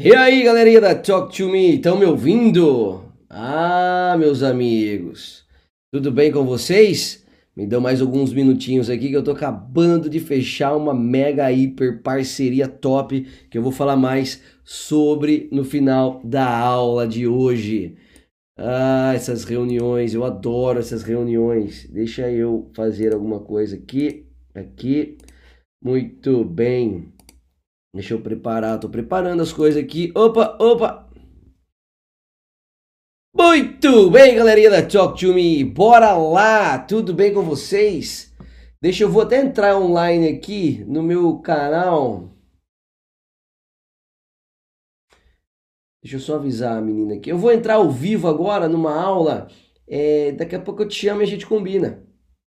E aí, galerinha da Talk to Me, estão me ouvindo? Ah, meus amigos, tudo bem com vocês? Me dão mais alguns minutinhos aqui que eu tô acabando de fechar uma mega hiper parceria top que eu vou falar mais sobre no final da aula de hoje. Ah, essas reuniões, eu adoro essas reuniões. Deixa eu fazer alguma coisa aqui, aqui. Muito bem. Deixa eu preparar, tô preparando as coisas aqui. Opa, opa! Muito bem, galerinha da Talk to Me, bora lá! Tudo bem com vocês? Deixa eu vou até entrar online aqui no meu canal. Deixa eu só avisar a menina aqui. Eu vou entrar ao vivo agora numa aula. É, daqui a pouco eu te chamo e a gente combina.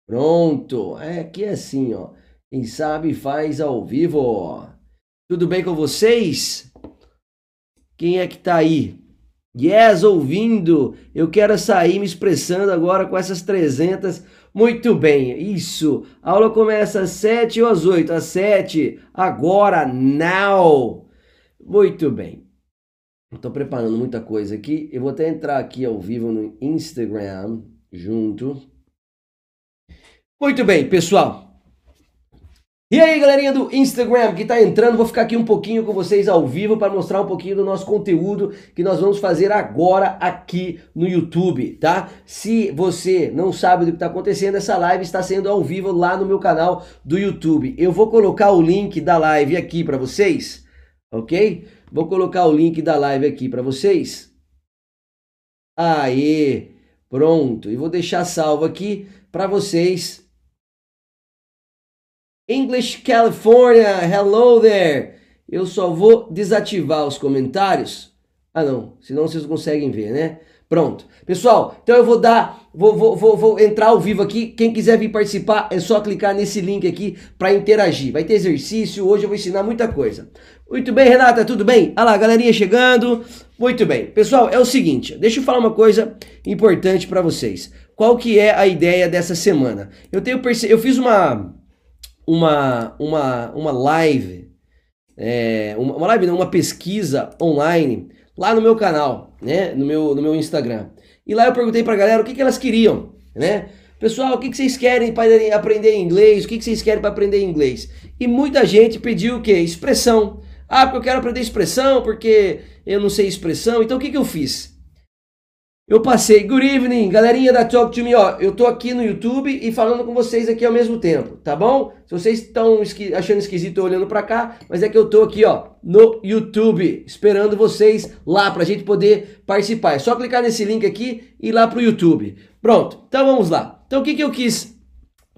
Pronto. É, aqui é assim, ó. Quem sabe faz ao vivo. Tudo bem com vocês? Quem é que tá aí? Yes, ouvindo. Eu quero sair me expressando agora com essas 300. Muito bem, isso. A aula começa às 7 ou às 8? Às 7. Agora, now. Muito bem. Estou preparando muita coisa aqui. Eu vou até entrar aqui ao vivo no Instagram junto. Muito bem, pessoal. E aí, galerinha do Instagram que está entrando, vou ficar aqui um pouquinho com vocês ao vivo para mostrar um pouquinho do nosso conteúdo que nós vamos fazer agora aqui no YouTube, tá? Se você não sabe do que está acontecendo, essa live está sendo ao vivo lá no meu canal do YouTube. Eu vou colocar o link da live aqui para vocês, ok? Vou colocar o link da live aqui para vocês. Aê, pronto. E vou deixar salvo aqui para vocês English California, hello there. Eu só vou desativar os comentários. Ah não, senão vocês conseguem ver, né? Pronto. Pessoal, então eu vou dar, vou, vou, vou, vou entrar ao vivo aqui. Quem quiser vir participar, é só clicar nesse link aqui para interagir. Vai ter exercício, hoje eu vou ensinar muita coisa. Muito bem, Renata, tudo bem? Olha lá, galerinha chegando. Muito bem. Pessoal, é o seguinte, deixa eu falar uma coisa importante para vocês. Qual que é a ideia dessa semana? Eu tenho perce... eu fiz uma uma, uma, uma live, é, uma, live, não, uma pesquisa online lá no meu canal, né, no meu, no meu Instagram. E lá eu perguntei pra galera o que, que elas queriam, né? Pessoal, o que, que vocês querem para aprender inglês? O que, que vocês querem para aprender inglês? E muita gente pediu o quê? Expressão. Ah, porque eu quero aprender expressão, porque eu não sei expressão. Então o que, que eu fiz? Eu passei, good evening, galerinha da Talk to Me, ó, eu tô aqui no YouTube e falando com vocês aqui ao mesmo tempo, tá bom? Se vocês estão esqui achando esquisito olhando para cá, mas é que eu tô aqui, ó, no YouTube, esperando vocês lá pra gente poder participar. É só clicar nesse link aqui e ir lá pro YouTube. Pronto, então vamos lá. Então o que que eu quis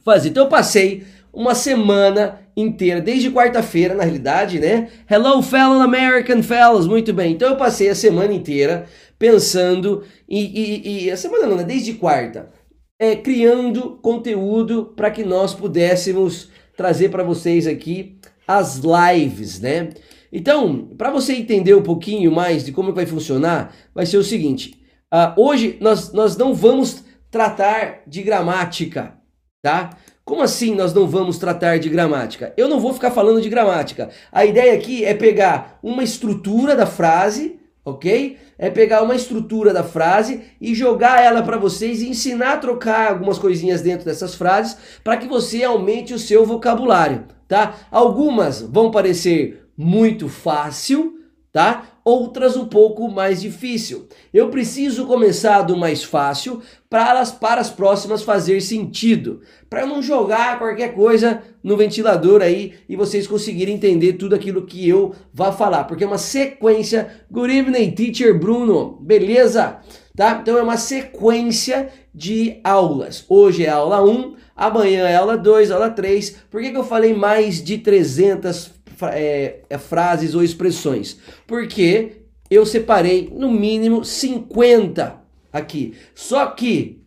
fazer? Então eu passei uma semana inteira, desde quarta-feira, na realidade, né? Hello, fellow American fellows, muito bem. Então eu passei a semana inteira pensando e, e, e a semana não, né? Desde quarta, é, criando conteúdo para que nós pudéssemos trazer para vocês aqui as lives, né? Então, para você entender um pouquinho mais de como vai funcionar, vai ser o seguinte: uh, hoje nós, nós não vamos tratar de gramática, tá? Como assim nós não vamos tratar de gramática? Eu não vou ficar falando de gramática. A ideia aqui é pegar uma estrutura da frase ok? É pegar uma estrutura da frase e jogar ela para vocês e ensinar a trocar algumas coisinhas dentro dessas frases para que você aumente o seu vocabulário, tá? Algumas vão parecer muito fácil, tá? Outras um pouco mais difícil. Eu preciso começar do mais fácil para elas para as próximas fazer sentido, para não jogar qualquer coisa no ventilador aí e vocês conseguirem entender tudo aquilo que eu vá falar, porque é uma sequência. Good evening, teacher Bruno. Beleza? Tá? Então é uma sequência de aulas. Hoje é aula 1, amanhã é aula 2, aula 3. Por que, que eu falei mais de 300 é, é, frases ou expressões? Porque eu separei no mínimo 50 aqui. Só que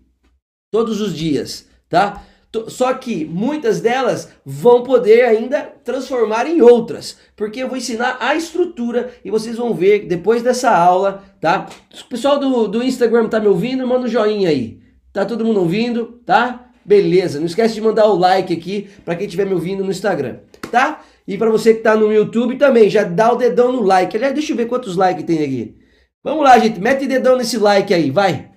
todos os dias, tá? Só que muitas delas vão poder ainda transformar em outras, porque eu vou ensinar a estrutura e vocês vão ver depois dessa aula, tá? O pessoal do, do Instagram tá me ouvindo? Manda um joinha aí. Tá todo mundo ouvindo, tá? Beleza, não esquece de mandar o like aqui para quem estiver me ouvindo no Instagram, tá? E para você que está no YouTube também, já dá o dedão no like. Aliás, deixa eu ver quantos likes tem aqui. Vamos lá, gente. Mete dedão nesse like aí, vai.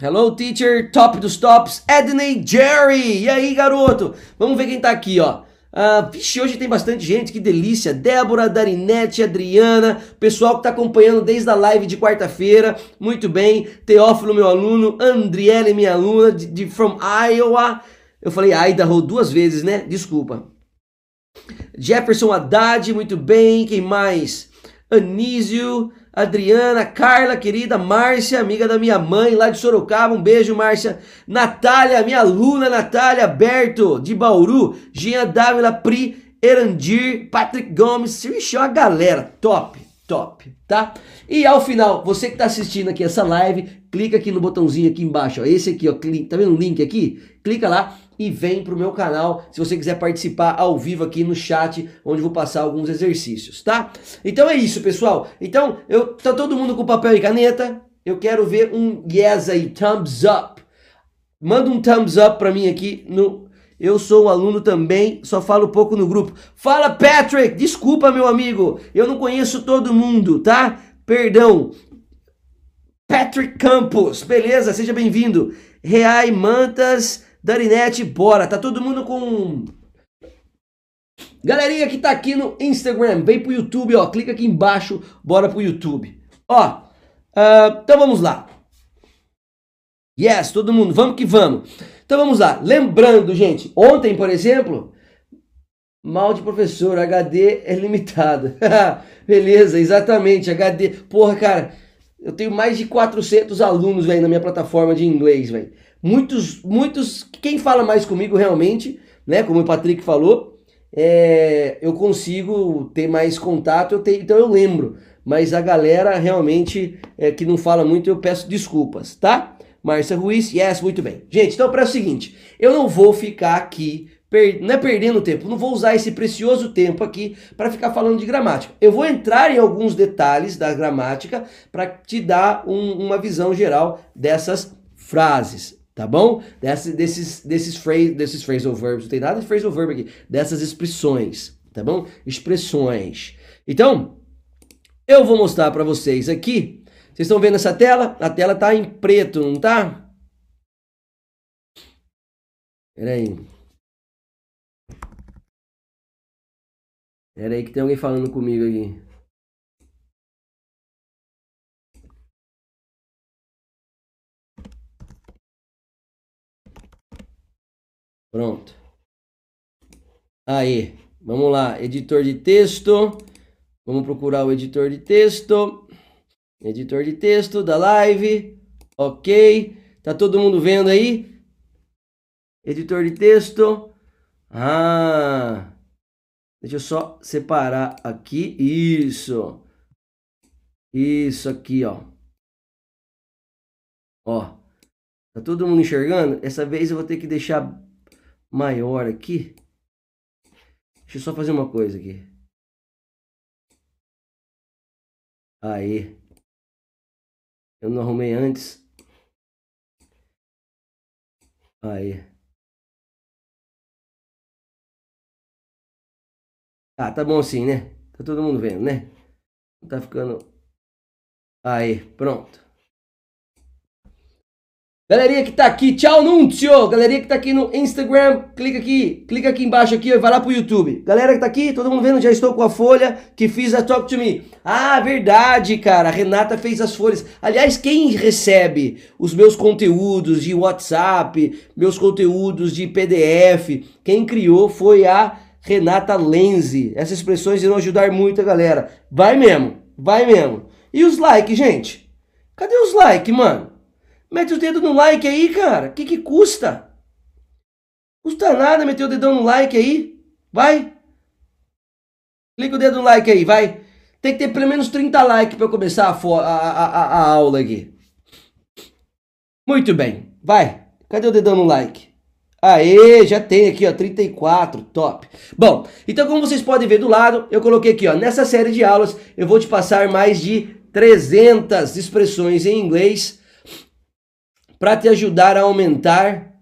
Hello, teacher. Top dos tops. Edney Jerry. E aí, garoto? Vamos ver quem tá aqui, ó. Ah, vixe, hoje tem bastante gente, que delícia. Débora, Darinete, Adriana, pessoal que está acompanhando desde a live de quarta-feira. Muito bem. Teófilo, meu aluno. Andriele, minha aluna, de, de from Iowa. Eu falei Idaho duas vezes, né? Desculpa. Jefferson Haddad, muito bem. Quem mais? Anísio. Adriana, Carla, querida, Márcia, amiga da minha mãe lá de Sorocaba, um beijo, Márcia. Natália, minha aluna, Natália, Berto, de Bauru, Jean Dávila, Pri, Erandir, Patrick Gomes, ixi, uma galera, top, top, tá? E ao final, você que está assistindo aqui essa live, clica aqui no botãozinho aqui embaixo, ó, esse aqui, ó, tá vendo o link aqui? Clica lá, e vem para o meu canal se você quiser participar ao vivo aqui no chat, onde vou passar alguns exercícios, tá? Então é isso, pessoal. Então, eu tá todo mundo com papel e caneta? Eu quero ver um yes aí, thumbs up. Manda um thumbs up para mim aqui no eu sou um aluno também, só falo pouco no grupo. Fala, Patrick! Desculpa, meu amigo, eu não conheço todo mundo, tá? Perdão. Patrick Campos, beleza? Seja bem-vindo. Reai Mantas, Darinete, bora. Tá todo mundo com. Galerinha que tá aqui no Instagram, vem pro YouTube, ó. Clica aqui embaixo, bora pro YouTube. Ó, uh, então vamos lá. Yes, todo mundo, vamos que vamos. Então vamos lá. Lembrando, gente, ontem, por exemplo, mal de professor, HD é limitado. Beleza, exatamente, HD. Porra, cara, eu tenho mais de 400 alunos, velho, na minha plataforma de inglês, velho. Muitos, muitos, quem fala mais comigo realmente, né, como o Patrick falou, é, eu consigo ter mais contato, eu tenho, então eu lembro. Mas a galera realmente é, que não fala muito, eu peço desculpas, tá? Márcia Ruiz, yes, muito bem. Gente, então para o seguinte, eu não vou ficar aqui não é perdendo tempo, não vou usar esse precioso tempo aqui para ficar falando de gramática. Eu vou entrar em alguns detalhes da gramática para te dar um, uma visão geral dessas frases, tá bom? Desse, desses, desses, phrase, desses phrasal verbs, não tem nada de phrasal verb aqui, dessas expressões, tá bom? Expressões. Então, eu vou mostrar para vocês aqui. Vocês estão vendo essa tela? A tela tá em preto, não tá? Pera aí. Pera aí que tem alguém falando comigo aqui. Pronto. Aí, vamos lá, editor de texto. Vamos procurar o editor de texto. Editor de texto da live. Ok. Tá todo mundo vendo aí? Editor de texto. Ah. Deixa eu só separar aqui. Isso. Isso aqui, ó. Ó. Tá todo mundo enxergando? Essa vez eu vou ter que deixar maior aqui. Deixa eu só fazer uma coisa aqui. Aí. Eu não arrumei antes. Aí. Ah, tá bom assim, né? Tá todo mundo vendo, né? Tá ficando. Aí, pronto. Galerinha que tá aqui, tchau Nuncio! Galerinha que tá aqui no Instagram, clica aqui, clica aqui embaixo aqui e vai lá pro YouTube. Galera que tá aqui, todo mundo vendo, já estou com a folha que fiz a Talk to Me. Ah, verdade, cara, a Renata fez as folhas. Aliás, quem recebe os meus conteúdos de WhatsApp, meus conteúdos de PDF, quem criou foi a Renata Lenzi. Essas expressões irão ajudar muito a galera. Vai mesmo, vai mesmo. E os likes, gente? Cadê os likes, mano? Mete o dedo no like aí, cara. O que, que custa? Custa nada meter o dedão no like aí. Vai. Clica o dedo no like aí, vai. Tem que ter pelo menos 30 likes para eu começar a, a, a, a, aula aqui. Muito bem. Vai. Cadê o dedão no like? Aê, já tem aqui, ó, 34, top. Bom, então como vocês podem ver do lado, eu coloquei aqui, ó, nessa série de aulas, eu vou te passar mais de 300 expressões em inglês para te ajudar a aumentar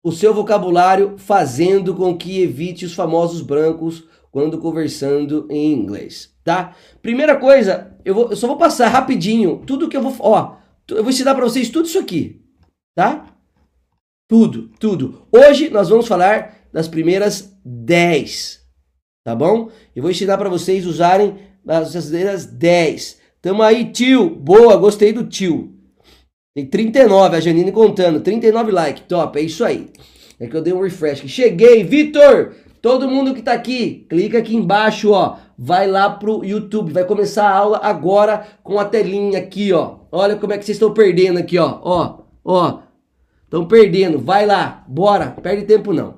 o seu vocabulário fazendo com que evite os famosos brancos quando conversando em inglês, tá? Primeira coisa, eu, vou, eu só vou passar rapidinho tudo que eu vou, ó, eu vou ensinar para vocês tudo isso aqui, tá? Tudo, tudo. Hoje nós vamos falar das primeiras 10, tá bom? Eu vou ensinar para vocês usarem as primeiras 10. Tamo aí, tio. Boa, gostei do tio. Tem 39, a Janine contando. 39 likes, top, é isso aí. É que eu dei um refresh. Cheguei, Vitor! Todo mundo que tá aqui, clica aqui embaixo, ó. Vai lá pro YouTube. Vai começar a aula agora com a telinha aqui, ó. Olha como é que vocês estão perdendo aqui, ó. Ó, ó. Estão perdendo. Vai lá. Bora. Perde tempo não.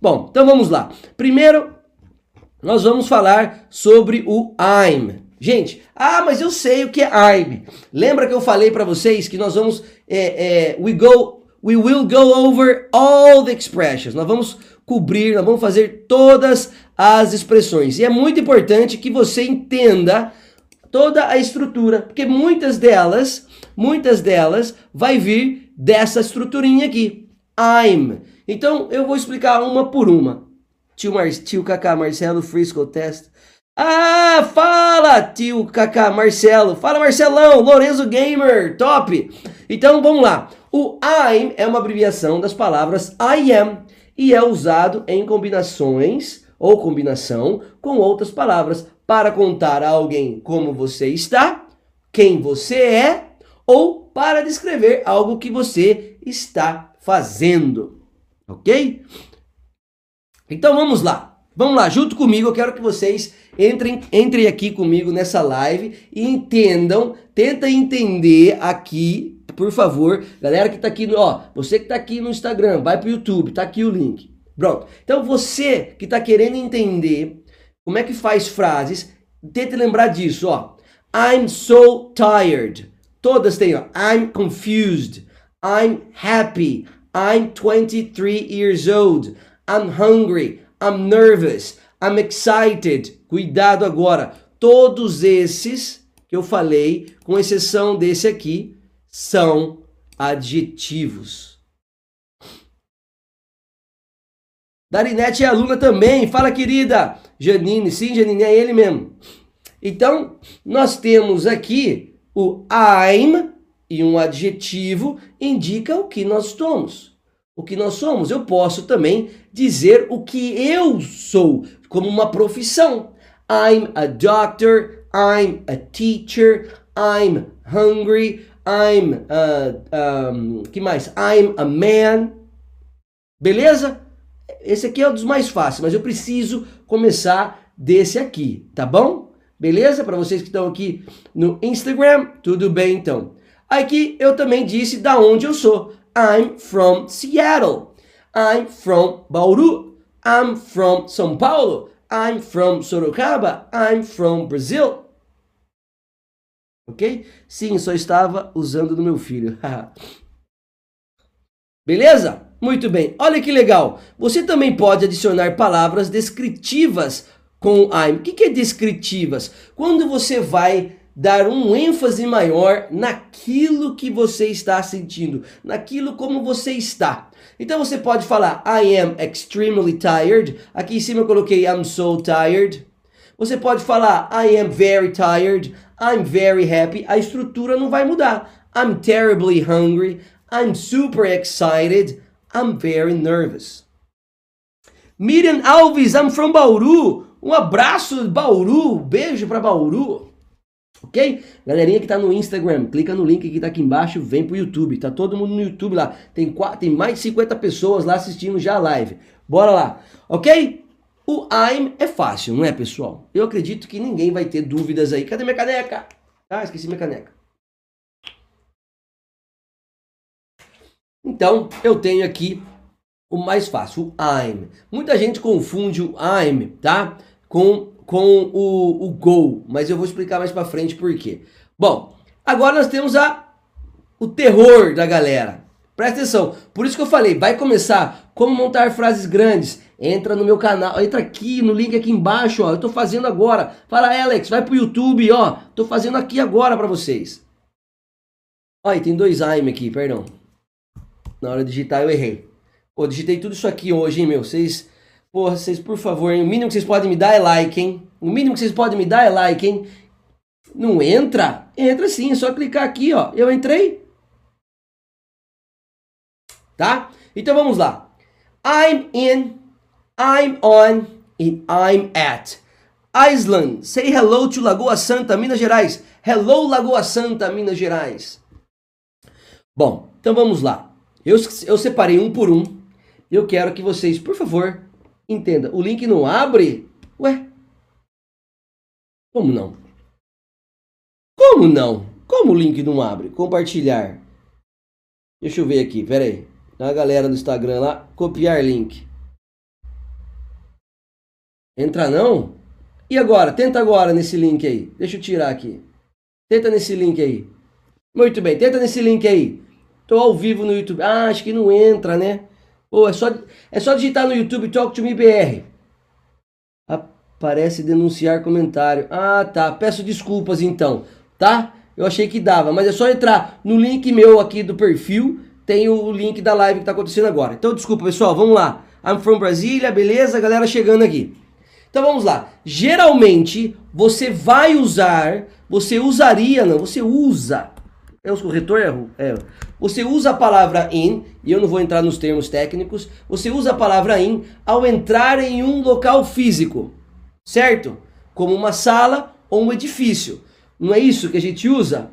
Bom, então vamos lá. Primeiro, nós vamos falar sobre o I'm. Gente, ah, mas eu sei o que é I'm. Lembra que eu falei para vocês que nós vamos, é, é, we go, we will go over all the expressions. Nós vamos cobrir, nós vamos fazer todas as expressões. E é muito importante que você entenda toda a estrutura, porque muitas delas, muitas delas vai vir dessa estruturinha aqui. I'm. Então eu vou explicar uma por uma. Tio, Mar tio Kaká Marcelo Frisco Test. Ah, fala, tio Kaká Marcelo. Fala, Marcelão. Lorenzo Gamer. Top. Então, vamos lá. O I'm é uma abreviação das palavras I am e é usado em combinações ou combinação com outras palavras para contar a alguém como você está, quem você é ou para descrever algo que você está fazendo. Ok? Então vamos lá. Vamos lá, junto comigo, eu quero que vocês entrem, entrem aqui comigo nessa live e entendam, tenta entender aqui, por favor, galera que tá aqui, no, ó, você que tá aqui no Instagram, vai pro YouTube, tá aqui o link. Pronto. Então você que tá querendo entender como é que faz frases, tente lembrar disso, ó. I'm so tired. Todas têm, ó. I'm confused. I'm happy. I'm 23 years old. I'm hungry. I'm nervous. I'm excited. Cuidado agora. Todos esses que eu falei, com exceção desse aqui, são adjetivos. Darinete é aluna também. Fala, querida. Janine, sim, Janine, é ele mesmo. Então, nós temos aqui o I'm e um adjetivo indica o que nós somos. O que nós somos. Eu posso também dizer o que eu sou, como uma profissão. I'm a doctor, I'm a teacher, I'm hungry, I'm a, um, que mais? I'm a man. Beleza? Esse aqui é um dos mais fáceis, mas eu preciso começar desse aqui, tá bom? Beleza? Para vocês que estão aqui no Instagram, tudo bem então. Aqui eu também disse da onde eu sou. I'm from Seattle. I'm from Bauru. I'm from São Paulo. I'm from Sorocaba. I'm from Brazil. Ok? Sim, só estava usando do meu filho. Beleza? Muito bem. Olha que legal. Você também pode adicionar palavras descritivas com I'm. O que é descritivas? Quando você vai dar um ênfase maior naquilo que você está sentindo, naquilo como você está. Então você pode falar I am extremely tired. Aqui em cima eu coloquei I'm so tired. Você pode falar I am very tired. I'm very happy. A estrutura não vai mudar. I'm terribly hungry. I'm super excited. I'm very nervous. Miriam Alves, I'm from Bauru. Um abraço, Bauru. Beijo para Bauru. Ok? Galerinha que tá no Instagram, clica no link que tá aqui embaixo, vem pro YouTube. Tá todo mundo no YouTube lá. Tem, quatro, tem mais de 50 pessoas lá assistindo já a live. Bora lá. Ok? O I'm é fácil, não é, pessoal? Eu acredito que ninguém vai ter dúvidas aí. Cadê minha caneca? Ah, esqueci minha caneca. Então, eu tenho aqui o mais fácil, o I'm. Muita gente confunde o I'm, tá? Com, com o, o go, mas eu vou explicar mais para frente por quê. Bom, agora nós temos a, o terror da galera. Presta atenção, por isso que eu falei, vai começar como montar frases grandes. Entra no meu canal, entra aqui no link aqui embaixo, ó. Eu tô fazendo agora. Fala, Alex, vai pro YouTube, ó. Tô fazendo aqui agora para vocês. Olha, tem dois I'm aqui, perdão. Na hora de digitar eu errei. Pô, digitei tudo isso aqui hoje, hein, meu? Vocês, porra, vocês, por favor, hein? o mínimo que vocês podem me dar é like, hein? O mínimo que vocês podem me dar é like, hein? Não entra? Entra sim, é só clicar aqui, ó. Eu entrei. Tá? Então vamos lá. I'm in, I'm on e I'm at. Iceland. Say hello to Lagoa Santa, Minas Gerais. Hello, Lagoa Santa, Minas Gerais. Bom, então vamos lá. Eu, eu separei um por um. Eu quero que vocês, por favor, entendam. O link não abre? Ué? Como não? Como não? Como o link não abre? Compartilhar. Deixa eu ver aqui, pera aí. A galera do Instagram lá, copiar link. Entra não? E agora? Tenta agora nesse link aí. Deixa eu tirar aqui. Tenta nesse link aí. Muito bem, tenta nesse link aí. Tô ao vivo no YouTube. Ah, acho que não entra, né? Pô, é só, é só digitar no YouTube Talk to Me BR. Aparece denunciar comentário. Ah, tá. Peço desculpas então, tá? Eu achei que dava, mas é só entrar no link meu aqui do perfil. Tem o link da live que tá acontecendo agora. Então, desculpa, pessoal. Vamos lá. I'm from Brasília, beleza? Galera chegando aqui. Então vamos lá. Geralmente você vai usar, você usaria, não, você usa. É o corretor erro? É. Você usa a palavra in, e eu não vou entrar nos termos técnicos, você usa a palavra in ao entrar em um local físico, certo? Como uma sala ou um edifício. Não é isso que a gente usa?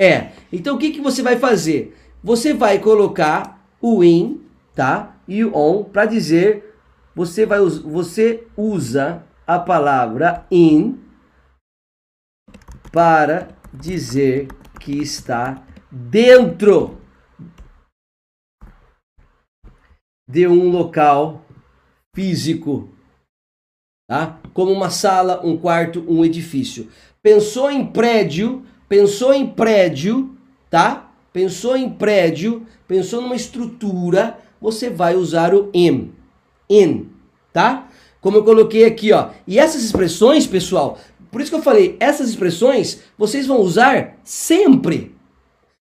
É. Então o que, que você vai fazer? Você vai colocar o in, tá? E o on para dizer você, vai, você usa a palavra in para dizer que está dentro de um local físico, tá? Como uma sala, um quarto, um edifício. Pensou em prédio, pensou em prédio, tá? Pensou em prédio, pensou numa estrutura, você vai usar o in in, tá? Como eu coloquei aqui, ó. E essas expressões, pessoal, por isso que eu falei, essas expressões vocês vão usar sempre.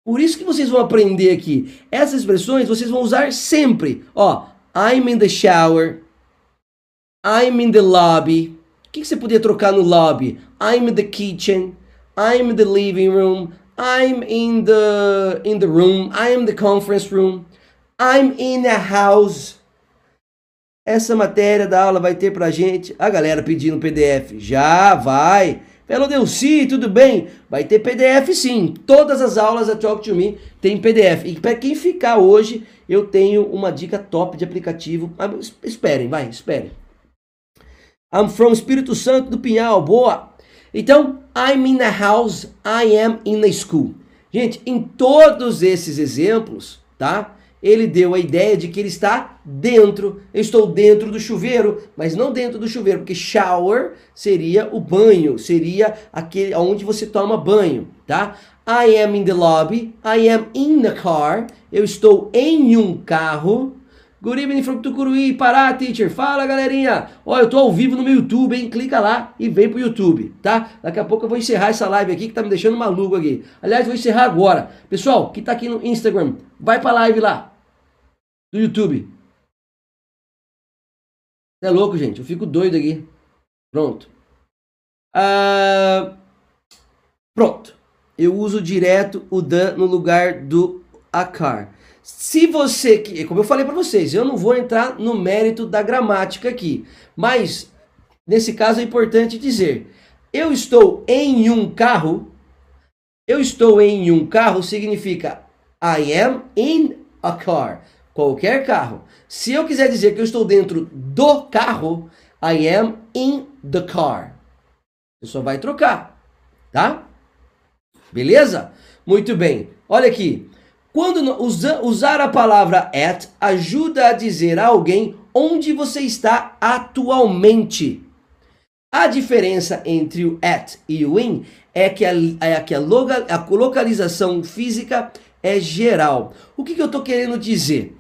Por isso que vocês vão aprender aqui. Essas expressões vocês vão usar sempre. Ó, I'm in the shower. I'm in the lobby. O que, que você podia trocar no lobby? I'm in the kitchen. I'm in the living room. I'm in the in the room. I'm in the conference room. I'm in a house. Essa matéria da aula vai ter pra gente a galera pedindo PDF. Já vai. Pelo Delci, tudo bem? Vai ter PDF sim. Todas as aulas da Talk to Me tem PDF. E para quem ficar hoje, eu tenho uma dica top de aplicativo. esperem, vai, esperem. I'm from Espírito Santo do Pinhal. Boa. Então, I'm in a house, I am in a school. Gente, em todos esses exemplos, tá? Ele deu a ideia de que ele está dentro. Eu estou dentro do chuveiro, mas não dentro do chuveiro, porque shower seria o banho, seria aquele onde você toma banho, tá? I am in the lobby, I am in the car. Eu estou em um carro. Good evening from Tucuruí, Pará, teacher. Fala, galerinha. Ó, eu tô ao vivo no meu YouTube, hein? Clica lá e vem pro YouTube, tá? Daqui a pouco eu vou encerrar essa live aqui que tá me deixando maluco aqui. Aliás, vou encerrar agora. Pessoal, que tá aqui no Instagram, vai pra live lá do YouTube. É louco, gente. Eu fico doido aqui. Pronto. Ah, pronto. Eu uso direto o dan no lugar do acar. Se você, como eu falei para vocês, eu não vou entrar no mérito da gramática aqui, mas nesse caso é importante dizer: eu estou em um carro. Eu estou em um carro significa I am in a car qualquer carro. Se eu quiser dizer que eu estou dentro do carro, I am in the car. Você só vai trocar, tá? Beleza? Muito bem. Olha aqui. Quando usa, usar a palavra at ajuda a dizer a alguém onde você está atualmente. A diferença entre o at e o in é que a, é que a, a localização física é geral. O que, que eu estou querendo dizer?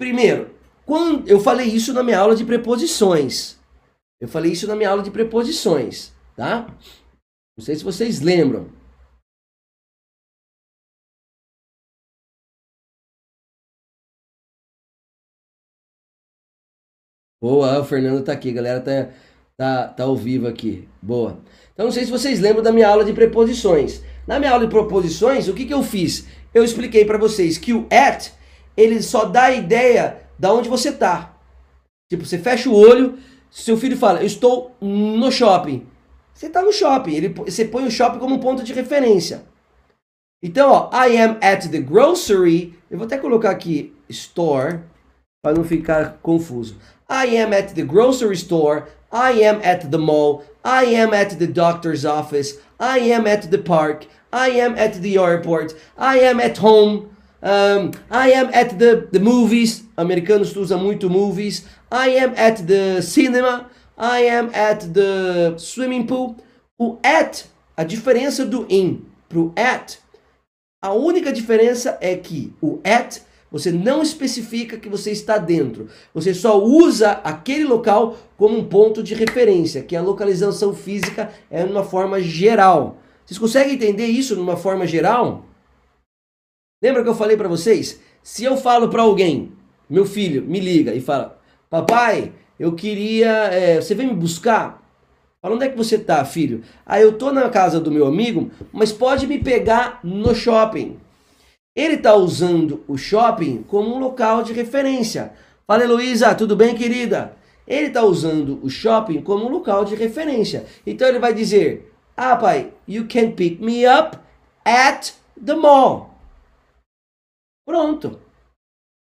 Primeiro, quando eu falei isso na minha aula de preposições. Eu falei isso na minha aula de preposições, tá? Não sei se vocês lembram. Boa, o Fernando tá aqui, galera tá, tá, tá ao vivo aqui. Boa. Então não sei se vocês lembram da minha aula de preposições. Na minha aula de preposições, o que, que eu fiz? Eu expliquei para vocês que o at, ele só dá a ideia da onde você tá. Tipo, você fecha o olho, seu filho fala, eu estou no shopping. Você está no shopping, ele, você põe o shopping como um ponto de referência. Então, ó, I am at the grocery. Eu vou até colocar aqui store para não ficar confuso. I am at the grocery store. I am at the mall. I am at the doctor's office. I am at the park. I am at the airport. I am at home. Um, I am at the, the movies. Americanos usam muito movies. I am at the cinema. I am at the swimming pool. O at, a diferença do in pro at, a única diferença é que o at você não especifica que você está dentro. Você só usa aquele local como um ponto de referência, que a localização física é numa forma geral. Vocês conseguem entender isso numa forma geral? Lembra que eu falei para vocês? Se eu falo para alguém, meu filho me liga e fala: Papai, eu queria. É, você vem me buscar? Fala, onde é que você tá, filho? Ah, eu tô na casa do meu amigo, mas pode me pegar no shopping. Ele está usando o shopping como um local de referência. Fala, Heloísa, tudo bem, querida? Ele está usando o shopping como um local de referência. Então ele vai dizer: Ah, pai, you can pick me up at the mall. Pronto.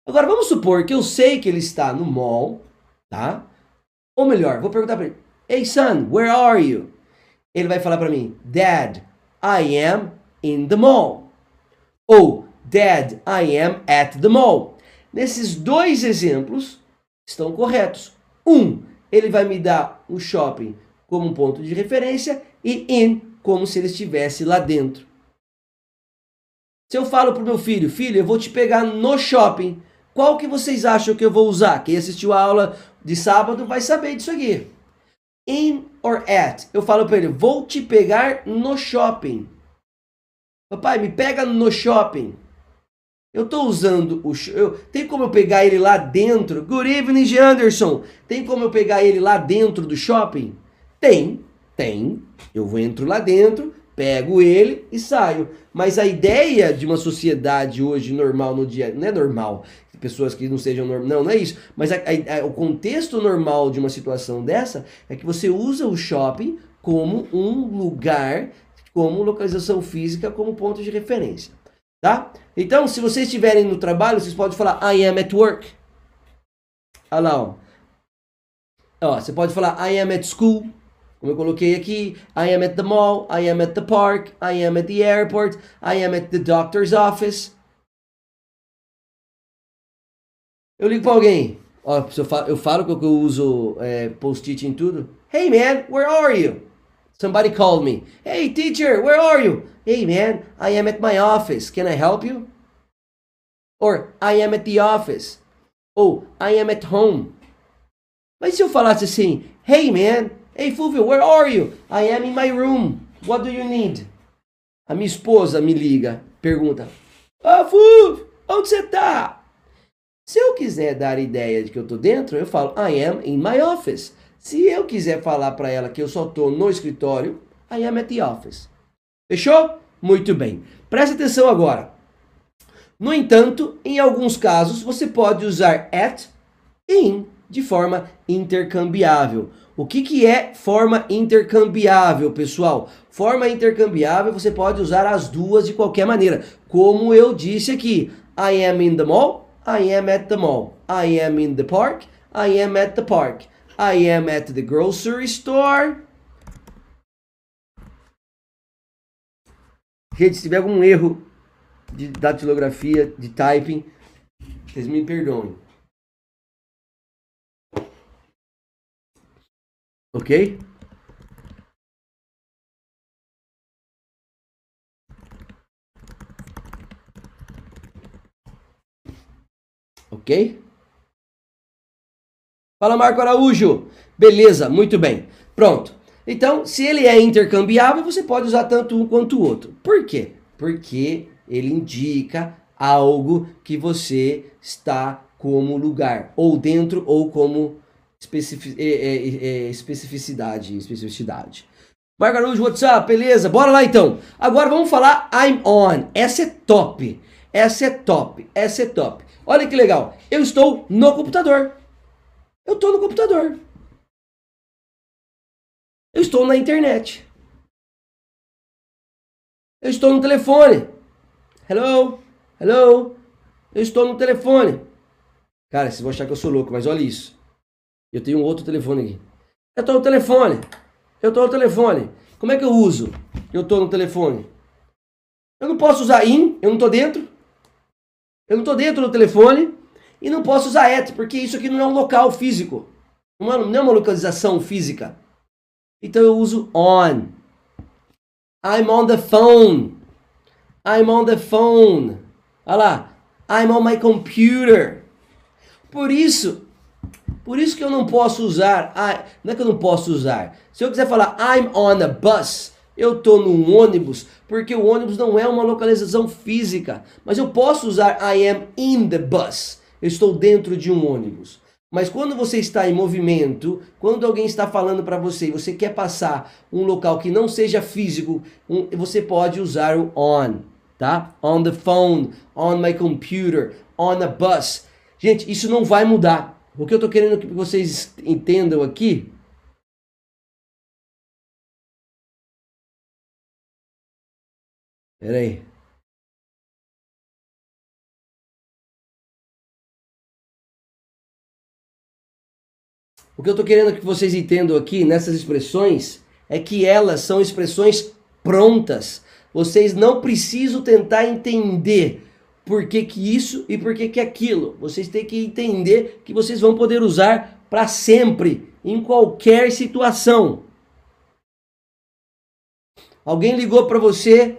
Agora vamos supor que eu sei que ele está no mall, tá? Ou melhor, vou perguntar para ele: Hey son, where are you? Ele vai falar para mim: Dad, I am in the mall. Ou Dad, I am at the mall. Nesses dois exemplos estão corretos. Um, ele vai me dar o shopping como um ponto de referência e in como se ele estivesse lá dentro. Se eu falo para o meu filho, filho, eu vou te pegar no shopping, qual que vocês acham que eu vou usar? Quem assistiu a aula de sábado vai saber disso aqui. In or at. Eu falo para ele, vou te pegar no shopping. Papai, me pega no shopping. Eu estou usando o. Eu, tem como eu pegar ele lá dentro? Good evening, Anderson. Tem como eu pegar ele lá dentro do shopping? Tem, tem. Eu entro lá dentro, pego ele e saio. Mas a ideia de uma sociedade hoje normal no dia. Não é normal. Pessoas que não sejam normal. Não, não é isso. Mas a, a, o contexto normal de uma situação dessa é que você usa o shopping como um lugar, como localização física, como ponto de referência. Tá? Então, se vocês estiverem no trabalho, vocês podem falar I am at work. Olha lá, ó. ó. Você pode falar I am at school. Como eu coloquei aqui, I am at the mall, I am at the park, I am at the airport, I am at the doctor's office. Eu ligo para alguém. Ó, eu falo, eu falo que eu uso é, post-it em tudo. Hey man, where are you? Somebody called me. Hey teacher, where are you? Hey man, I am at my office. Can I help you? Or I am at the office. Ou I am at home. Mas se eu falasse assim, Hey man, hey Fulvio, where are you? I am in my room. What do you need? A minha esposa me liga, pergunta: Ah, Fulvio, onde você tá? Se eu quiser dar ideia de que eu tô dentro, eu falo I am in my office. Se eu quiser falar para ela que eu só tô no escritório, I am at the office. Fechou? Muito bem. Preste atenção agora. No entanto, em alguns casos, você pode usar at e in de forma intercambiável. O que, que é forma intercambiável, pessoal? Forma intercambiável você pode usar as duas de qualquer maneira. Como eu disse aqui, I am in the mall, I am at the mall. I am in the park, I am at the park. I am at the grocery store. Gente, se tiver algum erro de datilografia, de typing, vocês me perdoem. Ok? Ok? Fala Marco Araújo. Beleza, muito bem. Pronto. Então, se ele é intercambiável, você pode usar tanto um quanto o outro. Por quê? Porque ele indica algo que você está como lugar, ou dentro ou como é, é, é, especificidade, especificidade. Margarude, what's up? Beleza? Bora lá então. Agora vamos falar I'm on. Essa é top. Essa é top. Essa é top. Olha que legal. Eu estou no computador. Eu estou no computador. Eu estou na internet. Eu estou no telefone. Hello? Hello? Eu estou no telefone. Cara, vocês vão achar que eu sou louco, mas olha isso. Eu tenho um outro telefone aqui. Eu estou no telefone. Eu estou no telefone. Como é que eu uso? Eu estou no telefone. Eu não posso usar in, eu não estou dentro. Eu não estou dentro do telefone. E não posso usar at, porque isso aqui não é um local físico. Não é, não é uma localização física. Então eu uso on. I'm on the phone. I'm on the phone. Olha lá. I'm on my computer. Por isso, por isso que eu não posso usar. não é que eu não posso usar. Se eu quiser falar I'm on a bus, eu estou num ônibus, porque o ônibus não é uma localização física. Mas eu posso usar I am in the bus. Eu estou dentro de um ônibus. Mas quando você está em movimento, quando alguém está falando para você e você quer passar um local que não seja físico, um, você pode usar o on, tá? On the phone, on my computer, on a bus. Gente, isso não vai mudar. O que eu estou querendo que vocês entendam aqui Peraí. O que eu estou querendo que vocês entendam aqui nessas expressões é que elas são expressões prontas. Vocês não precisam tentar entender por que, que isso e por que, que aquilo. Vocês têm que entender que vocês vão poder usar para sempre, em qualquer situação. Alguém ligou para você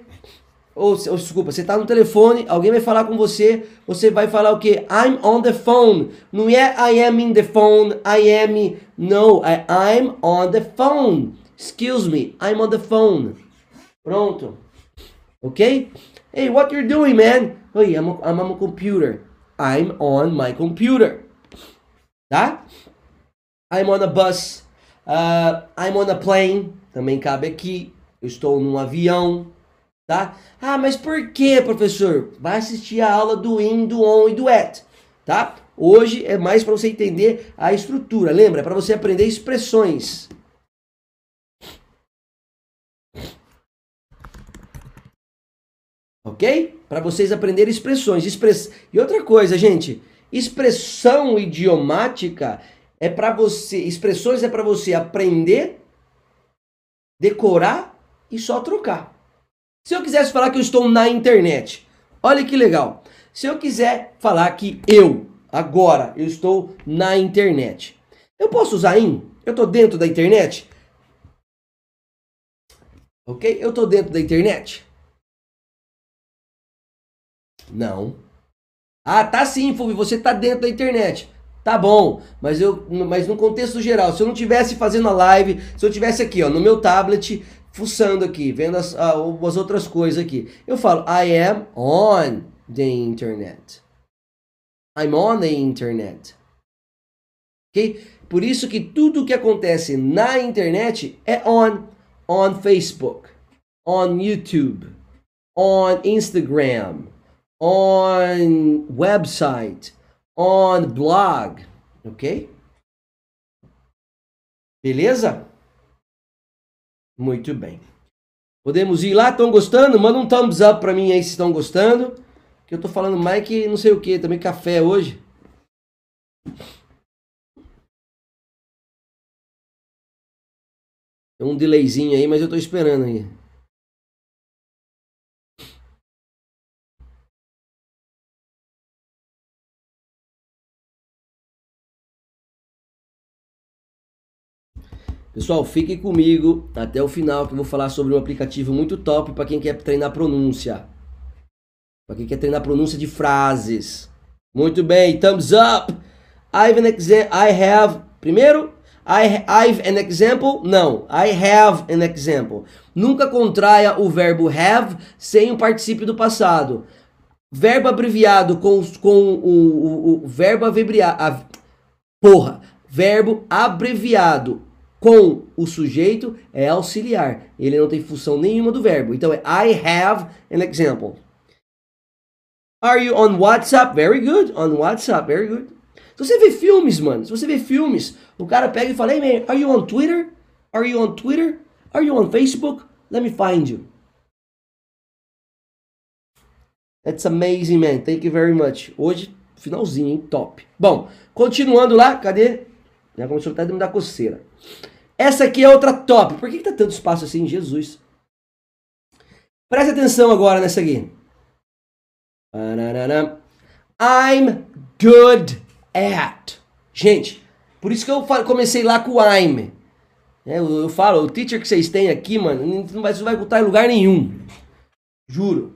ou, ou desculpa, você está no telefone, alguém vai falar com você, você vai falar o quê? I'm on the phone. Não é I am in the phone, I am. No, é I'm on the phone. Excuse me, I'm on the phone. Pronto. Ok? Hey, what you're doing, man? Hey, I'm, I'm on computer. I'm on my computer. Tá? I'm on a bus. Uh, I'm on a plane. Também cabe aqui. Eu estou num avião tá? Ah, mas por que, professor? Vai assistir a aula do in, do on e do at, tá? Hoje é mais para você entender a estrutura, lembra? É para você aprender expressões. Ok? Para vocês aprenderem expressões. Express... E outra coisa, gente, expressão idiomática é para você, expressões é para você aprender, decorar e só trocar. Se eu quisesse falar que eu estou na internet, olha que legal. Se eu quiser falar que eu, agora, eu estou na internet, eu posso usar in? Eu estou dentro da internet? Ok? Eu estou dentro da internet? Não. Ah, tá sim, Fulvio, você tá dentro da internet. Tá bom, mas eu, mas no contexto geral, se eu não tivesse fazendo a live, se eu tivesse aqui, ó, no meu tablet, fuçando aqui, vendo as, as outras coisas aqui. Eu falo, I am on the internet. I'm on the internet. Ok? Por isso que tudo que acontece na internet é on. On Facebook, on YouTube, on Instagram, on website, on blog. Ok? Beleza? Muito bem. Podemos ir lá? Estão gostando? Manda um thumbs up para mim aí se estão gostando. Que eu tô falando mais que não sei o que, também café hoje. Tem um delayzinho aí, mas eu tô esperando aí. Pessoal, fiquem comigo até o final que eu vou falar sobre um aplicativo muito top para quem quer treinar pronúncia. Para quem quer treinar pronúncia de frases. Muito bem, thumbs up. I have an. I have. Primeiro, I have an example. Não, I have an example. Nunca contraia o verbo have sem o particípio do passado. Verbo abreviado com, com o, o, o verbo abreviado. Porra! verbo abreviado com o sujeito é auxiliar. Ele não tem função nenhuma do verbo. Então é I have an example. Are you on WhatsApp? Very good. On WhatsApp, very good. Se você vê filmes, mano, se você vê filmes, o cara pega e fala, hey man, are you on Twitter? Are you on Twitter? Are you on Facebook? Let me find you. That's amazing, man. Thank you very much. Hoje, finalzinho, hein? Top. Bom, continuando lá, cadê? Já começou até a me dar coceira. Essa aqui é outra top. Por que, que tá tanto espaço assim? Jesus. Presta atenção agora nessa aqui. I'm good at. Gente, por isso que eu comecei lá com o I'm. É, eu, falo, o teacher que vocês têm aqui, mano, não vai, não vai botar em lugar nenhum. Juro.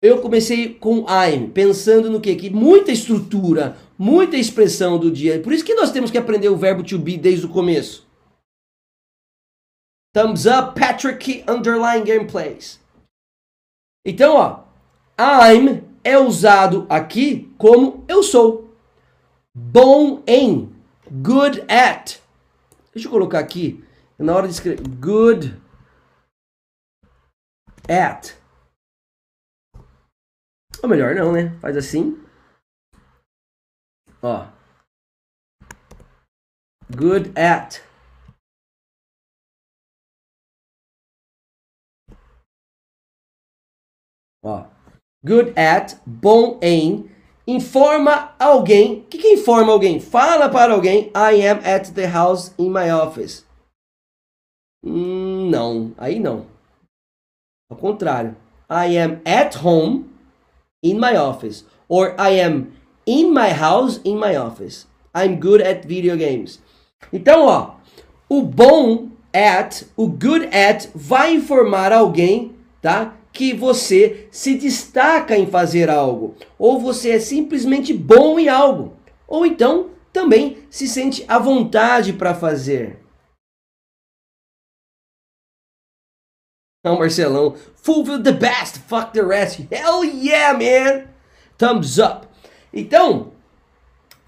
Eu comecei com I'm, pensando no quê? Que muita estrutura, muita expressão do dia. Por isso que nós temos que aprender o verbo to be desde o começo. Thumbs up, Patrick Underline Gameplays. Então, ó, I'm é usado aqui como eu sou. Bom em, good at. Deixa eu colocar aqui, na hora de escrever, good at. Ou melhor, não, né? Faz assim. Ó. Good at. Ó. Good at, bom em. Informa alguém. O que, que informa alguém? Fala para alguém. I am at the house in my office. Hum, não, aí não. Ao contrário. I am at home in my office. Or I am in my house in my office. I'm good at video games. Então, ó, o bom at, o good at vai informar alguém, tá? Que você se destaca em fazer algo, ou você é simplesmente bom em algo, ou então também se sente à vontade para fazer. Não, Marcelão. Fulfill the best, fuck the rest. Hell yeah, man. Thumbs up. Então,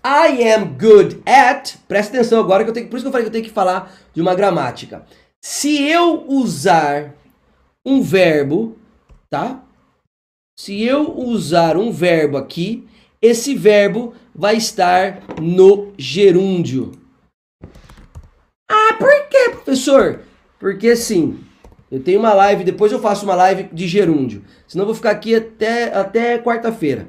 I am good at. Presta atenção agora que eu tenho. Por isso que eu falei que eu tenho que falar de uma gramática. Se eu usar um verbo, tá? Se eu usar um verbo aqui, esse verbo vai estar no gerúndio. Ah, por quê, professor? Porque assim, eu tenho uma live, depois eu faço uma live de gerúndio. Senão eu vou ficar aqui até, até quarta-feira.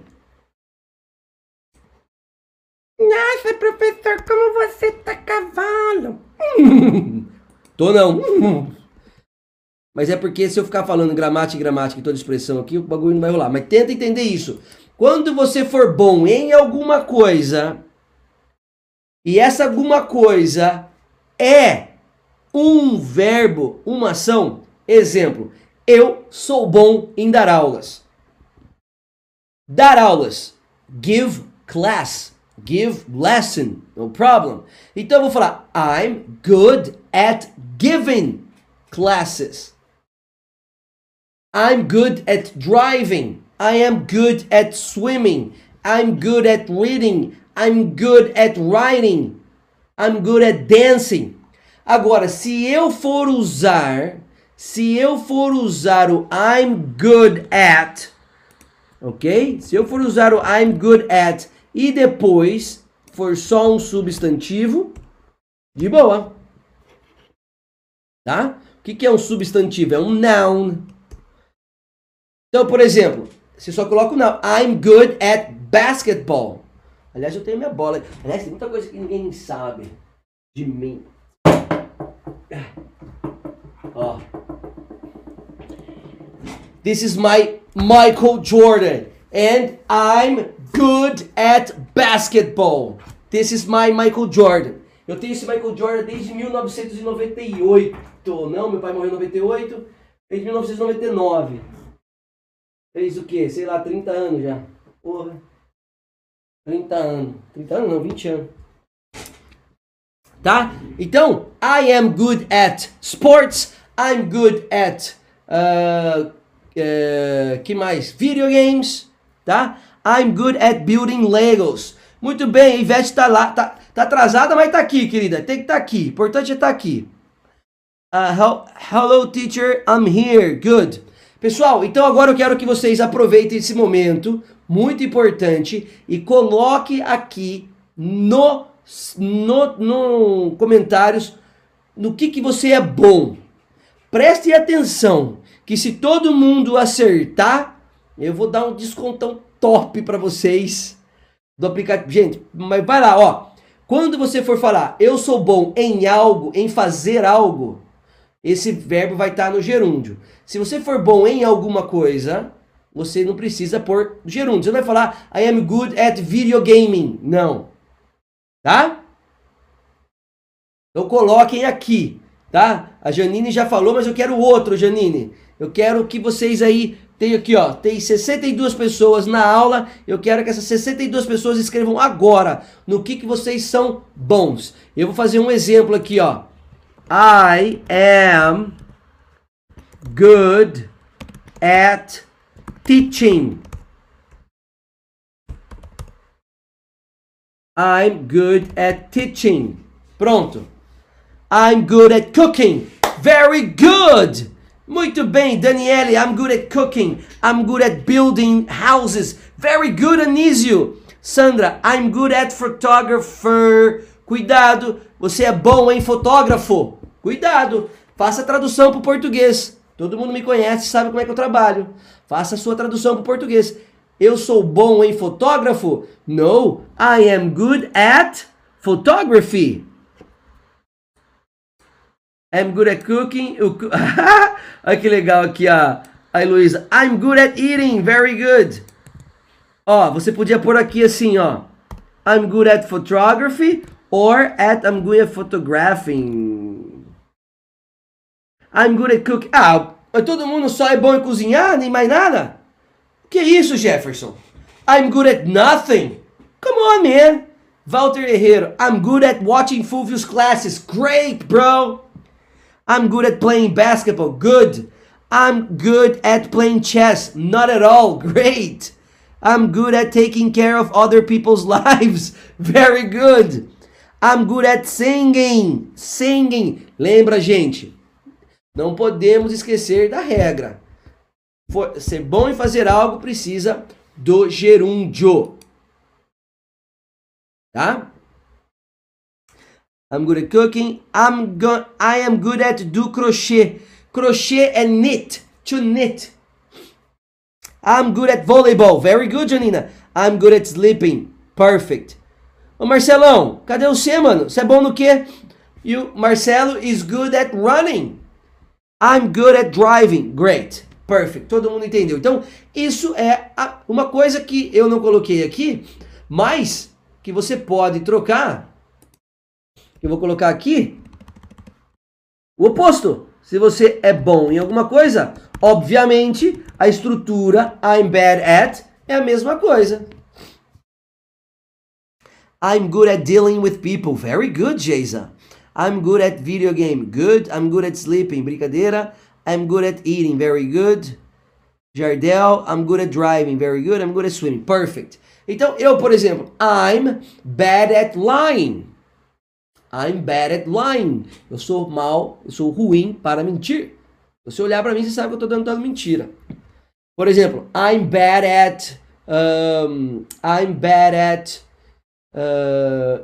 Nossa, professor, como você tá cavalo? Tô não. Mas é porque se eu ficar falando gramática, gramática e toda expressão aqui, o bagulho não vai rolar. Mas tenta entender isso. Quando você for bom em alguma coisa, e essa alguma coisa é um verbo, uma ação, Exemplo, eu sou bom em dar aulas. Dar aulas. Give class. Give lesson. No problem. Então eu vou falar I'm good at giving classes. I'm good at driving. I am good at swimming. I'm good at reading. I'm good at writing. I'm good at dancing. Agora, se eu for usar se eu for usar o I'm good at, ok? Se eu for usar o I'm good at e depois for só um substantivo, de boa. Tá? O que, que é um substantivo? É um noun. Então, por exemplo, você só coloca o noun. I'm good at basketball. Aliás, eu tenho minha bola. Aliás, tem muita coisa que ninguém sabe de mim. Ó. This is my Michael Jordan. And I'm good at basketball. This is my Michael Jordan. Eu tenho esse Michael Jordan desde 1998. Não, meu pai morreu em 98. Desde 1999. Fez o quê? Sei lá, 30 anos já. Porra. 30 anos. 30 anos não, 20 anos. Tá? Então, I am good at sports. I'm good at uh, uh, que mais? Video games, tá? I'm good at building Legos. Muito bem, a Ivete tá lá, tá, Tá atrasada, mas tá aqui, querida. Tem que estar tá aqui. Importante é estar tá aqui. Uh, hello, teacher. I'm here. Good. Pessoal, então agora eu quero que vocês aproveitem esse momento muito importante e coloque aqui no, no, no comentários no que, que você é bom. Preste atenção que se todo mundo acertar, eu vou dar um descontão top para vocês do aplicativo. Gente, mas vai lá, ó. Quando você for falar, eu sou bom em algo, em fazer algo, esse verbo vai estar no gerúndio. Se você for bom em alguma coisa, você não precisa pôr gerúndio. Você não vai falar I am good at video gaming. Não. Tá? Então coloquem aqui, tá? A Janine já falou, mas eu quero outro, Janine. Eu quero que vocês aí tem aqui, ó, tem 62 pessoas na aula. Eu quero que essas 62 pessoas escrevam agora no que que vocês são bons. Eu vou fazer um exemplo aqui, ó. I am good at teaching. I'm good at teaching. Pronto. I'm good at cooking. Very good. Muito bem, Daniele. I'm good at cooking. I'm good at building houses. Very good, Anísio. Sandra, I'm good at photographer. Cuidado, você é bom em fotógrafo. Cuidado, faça a tradução para o português. Todo mundo me conhece, sabe como é que eu trabalho. Faça a sua tradução para o português. Eu sou bom em fotógrafo? No, I am good at photography. I'm good at cooking. Olha que legal aqui a, a Heloísa. I'm good at eating. Very good. Ó, você podia pôr aqui assim, ó. I'm good at photography or at I'm good at photographing. I'm good at cooking. Ah, todo mundo só é bom em cozinhar, nem mais nada? Que isso, Jefferson? I'm good at nothing. Come on, man. Walter Herrero, I'm good at watching Fulvio's classes. Great, bro. I'm good at playing basketball. Good. I'm good at playing chess. Not at all. Great. I'm good at taking care of other people's lives. Very good. I'm good at singing. Singing. Lembra, gente? Não podemos esquecer da regra. For, ser bom em fazer algo precisa do gerúndio. Tá? I'm good at cooking. I'm go I am good at do crochet. Crochet and knit. To knit. I'm good at volleyball. Very good, Janina. I'm good at sleeping. Perfect. Ô Marcelão, cadê você, mano? Você é bom no quê? E o Marcelo is good at running. I'm good at driving. Great. Perfect. Todo mundo entendeu. Então, isso é uma coisa que eu não coloquei aqui, mas que você pode trocar. Eu vou colocar aqui o oposto. Se você é bom em alguma coisa, obviamente a estrutura I'm bad at é a mesma coisa. I'm good at dealing with people. Very good, Jason. I'm good at video game. Good. I'm good at sleeping. Brincadeira. I'm good at eating. Very good. Jardel, I'm good at driving. Very good. I'm good at swimming. Perfect. Então, eu, por exemplo, I'm bad at lying. I'm bad at lying. Eu sou mal, eu sou ruim para mentir. Você olhar para mim, você sabe que eu estou dando mentira. Por exemplo, I'm bad at. Um, I'm bad at. Uh,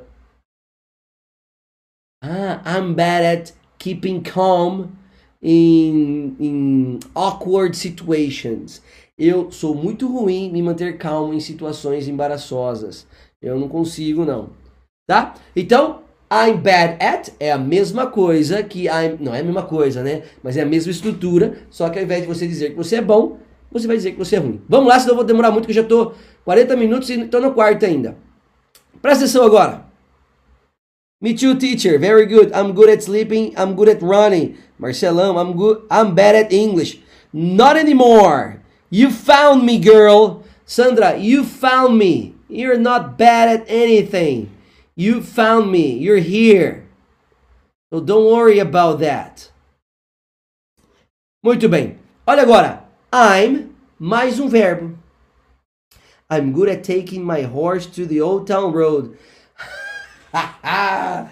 ah, I'm bad at keeping calm in, in awkward situations. Eu sou muito ruim em me manter calmo em situações embaraçosas. Eu não consigo, não. Tá? Então, I'm bad at é a mesma coisa que I'm. Não é a mesma coisa, né? Mas é a mesma estrutura. Só que ao invés de você dizer que você é bom, você vai dizer que você é ruim. Vamos lá, senão eu vou demorar muito, que eu já tô 40 minutos e estou no quarto ainda. Presta atenção agora. Me too, teacher. Very good. I'm good at sleeping. I'm good at running. Marcelão, I'm good. I'm bad at English. Not anymore. You found me, girl. Sandra, you found me. You're not bad at anything. You found me. You're here. So don't worry about that. Muito bem. Olha agora. I'm mais um verbo. I'm good at taking my horse to the old town road. ai,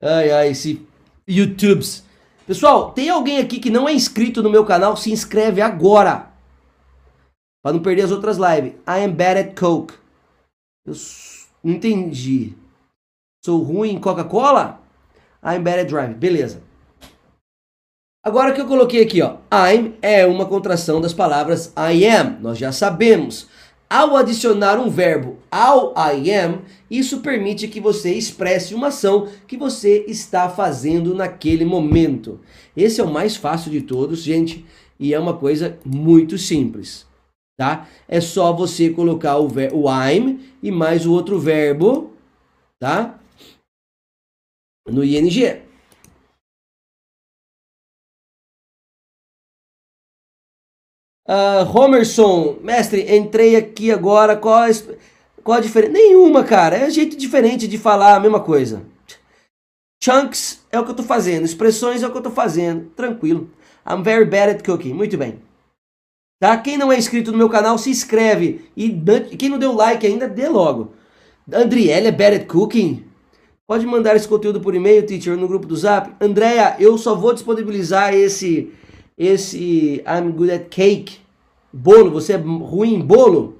ai, esse YouTubes. Pessoal, tem alguém aqui que não é inscrito no meu canal? Se inscreve agora. Para não perder as outras lives. I am bad at Coke. Eu não entendi. Sou ruim em Coca-Cola? I'm bad at driving. Beleza. Agora que eu coloquei aqui, ó, I'm é uma contração das palavras I am. Nós já sabemos. Ao adicionar um verbo ao I am, isso permite que você expresse uma ação que você está fazendo naquele momento. Esse é o mais fácil de todos, gente, e é uma coisa muito simples, tá? É só você colocar o, o I'm e mais o outro verbo, tá? No ING. Uh, Homerson, mestre, entrei aqui agora. Qual a, qual a diferença? Nenhuma, cara. É jeito diferente de falar a mesma coisa. Chunks é o que eu tô fazendo. Expressões é o que eu tô fazendo. Tranquilo. I'm very bad at cooking. Muito bem. Tá? Quem não é inscrito no meu canal, se inscreve. E quem não deu like ainda, dê logo. Andriele é bad at cooking? Pode mandar esse conteúdo por e-mail, teacher, no grupo do Zap. Andréia, eu só vou disponibilizar esse esse I'm good at cake, bolo, você é ruim em bolo?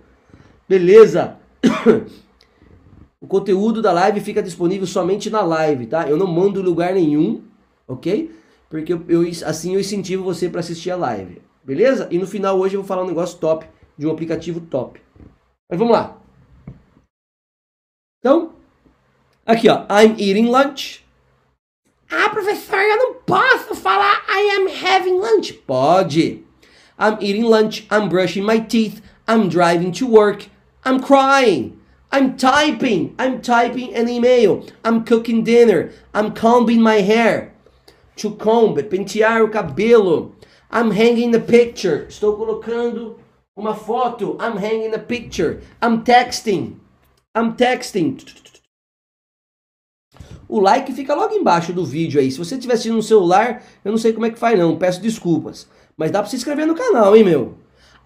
Beleza. o conteúdo da live fica disponível somente na live, tá? Eu não mando lugar nenhum, ok? Porque eu, eu assim eu incentivo você para assistir a live, beleza? E no final hoje eu vou falar um negócio top, de um aplicativo top. Mas vamos lá. Então, aqui ó, I'm eating lunch. Ah, professor, eu não posso falar I am having lunch. Pode. I'm eating lunch. I'm brushing my teeth. I'm driving to work. I'm crying. I'm typing. I'm typing an email. I'm cooking dinner. I'm combing my hair. To comb, pentear o cabelo. I'm hanging the picture. Estou colocando uma foto. I'm hanging a picture. I'm texting. I'm texting. O like fica logo embaixo do vídeo aí. Se você estiver assistindo no celular, eu não sei como é que faz não, peço desculpas. Mas dá para se inscrever no canal, hein, meu?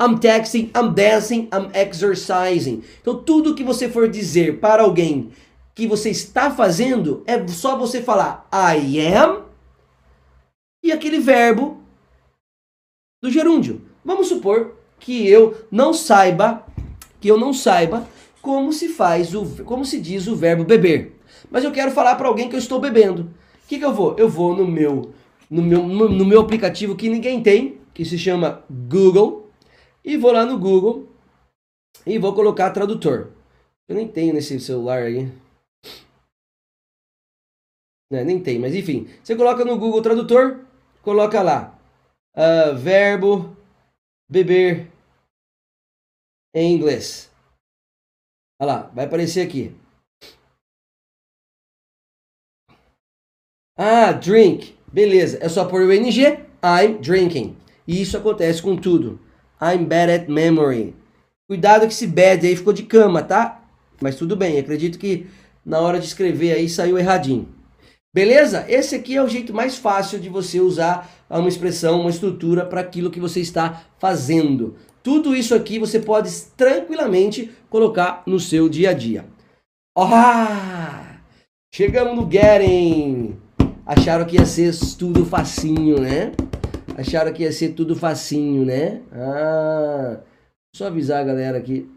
I'm texting, I'm dancing, I'm exercising. Então tudo que você for dizer para alguém que você está fazendo, é só você falar I am e aquele verbo do gerúndio. Vamos supor que eu não saiba, que eu não saiba como se faz o como se diz o verbo beber mas eu quero falar para alguém que eu estou bebendo. O que, que eu vou? Eu vou no meu, no, meu, no meu aplicativo que ninguém tem, que se chama Google, e vou lá no Google e vou colocar tradutor. Eu nem tenho nesse celular aí. É, nem tem, mas enfim. Você coloca no Google Tradutor, coloca lá uh, verbo beber em inglês. Olha lá, vai aparecer aqui. Ah, drink. Beleza, é só pôr o NG. I'm drinking. E isso acontece com tudo. I'm bad at memory. Cuidado que esse bad aí ficou de cama, tá? Mas tudo bem, acredito que na hora de escrever aí saiu erradinho. Beleza? Esse aqui é o jeito mais fácil de você usar uma expressão, uma estrutura para aquilo que você está fazendo. Tudo isso aqui você pode tranquilamente colocar no seu dia a dia. Ah! Chegamos no getting! Acharam que ia ser tudo facinho, né? Acharam que ia ser tudo facinho, né? Ah, só avisar a galera aqui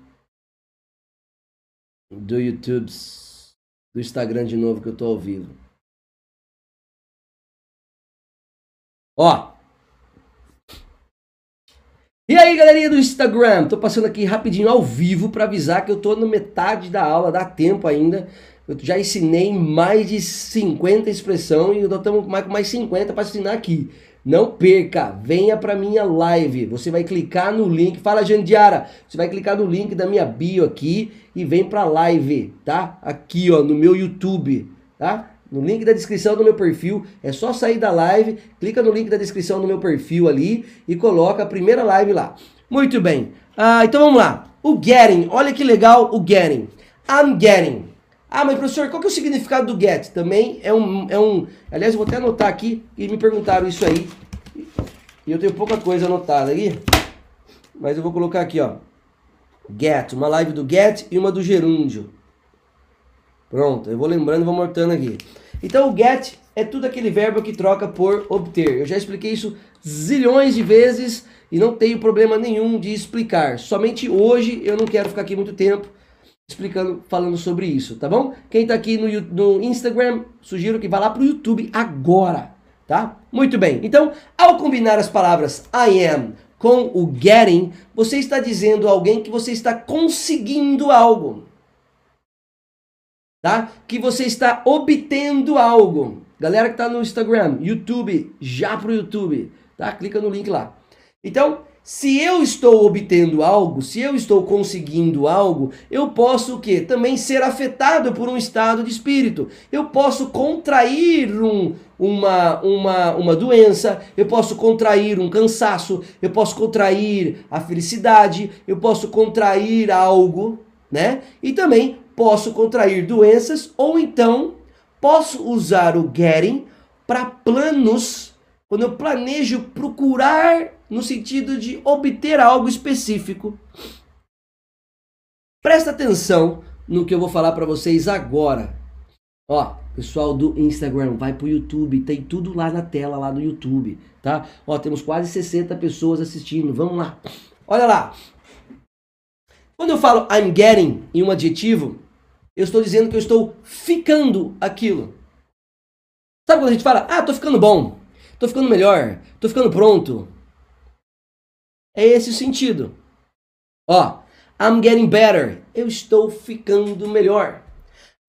do YouTube, do Instagram de novo que eu tô ao vivo. Ó. E aí, galerinha do Instagram? Tô passando aqui rapidinho ao vivo para avisar que eu tô na metade da aula, dá tempo ainda. Eu já ensinei mais de 50 expressões e eu estamos mais, com mais 50 para ensinar aqui. Não perca, venha para minha live. Você vai clicar no link, fala Jandiara, você vai clicar no link da minha bio aqui e vem para live, tá? Aqui, ó, no meu YouTube, tá? No link da descrição do meu perfil, é só sair da live, clica no link da descrição do meu perfil ali e coloca a primeira live lá. Muito bem. Ah, então vamos lá. O getting, olha que legal o getting. I'm getting. Ah, mas professor, qual que é o significado do get? Também é um, é um. Aliás, eu vou até anotar aqui e me perguntaram isso aí. E eu tenho pouca coisa anotada aí. Mas eu vou colocar aqui, ó. Get, uma live do get e uma do gerúndio. Pronto, eu vou lembrando e vou mortando aqui. Então o get é tudo aquele verbo que troca por obter. Eu já expliquei isso zilhões de vezes e não tenho problema nenhum de explicar. Somente hoje eu não quero ficar aqui muito tempo explicando, falando sobre isso, tá bom? Quem tá aqui no, no Instagram, sugiro que vá lá pro YouTube agora, tá? Muito bem. Então, ao combinar as palavras I am com o getting, você está dizendo a alguém que você está conseguindo algo. Tá? Que você está obtendo algo. Galera que está no Instagram, YouTube, já pro YouTube, tá? Clica no link lá. Então, se eu estou obtendo algo, se eu estou conseguindo algo, eu posso o quê? Também ser afetado por um estado de espírito. Eu posso contrair um, uma, uma, uma doença, eu posso contrair um cansaço, eu posso contrair a felicidade, eu posso contrair algo, né? E também posso contrair doenças ou então posso usar o getting para planos, quando eu planejo procurar no sentido de obter algo específico. Presta atenção no que eu vou falar para vocês agora. Ó, pessoal do Instagram, vai pro YouTube, tem tudo lá na tela lá do YouTube, tá? Ó, temos quase 60 pessoas assistindo. Vamos lá. Olha lá. Quando eu falo I'm getting em um adjetivo, eu estou dizendo que eu estou ficando aquilo. Sabe quando a gente fala, ah, tô ficando bom, tô ficando melhor, tô ficando pronto, é esse o sentido. Ó, I'm getting better. Eu estou ficando melhor.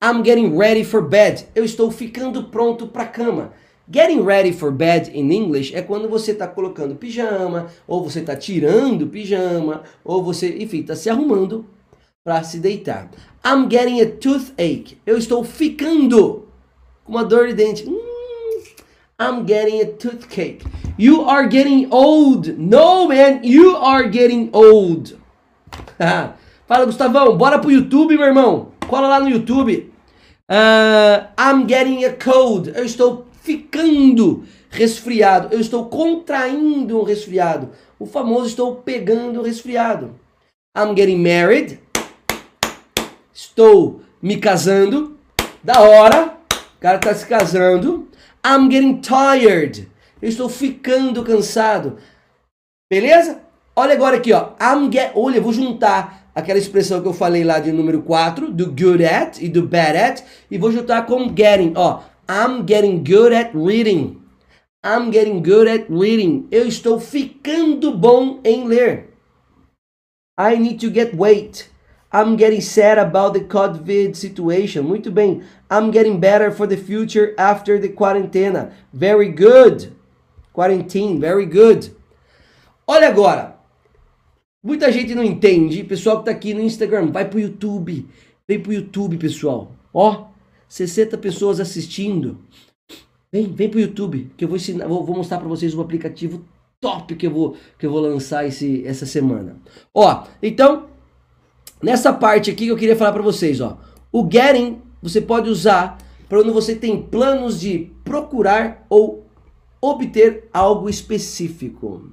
I'm getting ready for bed. Eu estou ficando pronto para cama. Getting ready for bed in English é quando você está colocando pijama, ou você está tirando pijama, ou você, enfim, está se arrumando para se deitar. I'm getting a toothache. Eu estou ficando com uma dor de dente. Hum, I'm getting a toothache. You are getting old. No, man, you are getting old. Fala, Gustavão, bora pro YouTube, meu irmão. Cola lá no YouTube. Uh, I'm getting a cold. Eu estou ficando resfriado. Eu estou contraindo um resfriado. O famoso estou pegando resfriado. I'm getting married. Estou me casando. Da hora. O cara tá se casando. I'm getting tired. Eu estou ficando cansado. Beleza? Olha agora aqui, ó. I'm get... Olha, eu vou juntar aquela expressão que eu falei lá de número 4, do good at e do bad at, e vou juntar com getting. Ó, I'm getting good at reading. I'm getting good at reading. Eu estou ficando bom em ler. I need to get weight. I'm getting sad about the COVID situation. Muito bem. I'm getting better for the future after the quarentena. Very good. Quarantine, very good. Olha agora. Muita gente não entende. Pessoal que tá aqui no Instagram, vai pro YouTube. Vem pro YouTube, pessoal. Ó, 60 pessoas assistindo. Vem, vem pro YouTube, que eu vou ensinar, vou, vou mostrar para vocês um aplicativo top que eu vou que eu vou lançar esse, essa semana. Ó, então Nessa parte aqui que eu queria falar para vocês, ó. O getting você pode usar para quando você tem planos de procurar ou obter algo específico,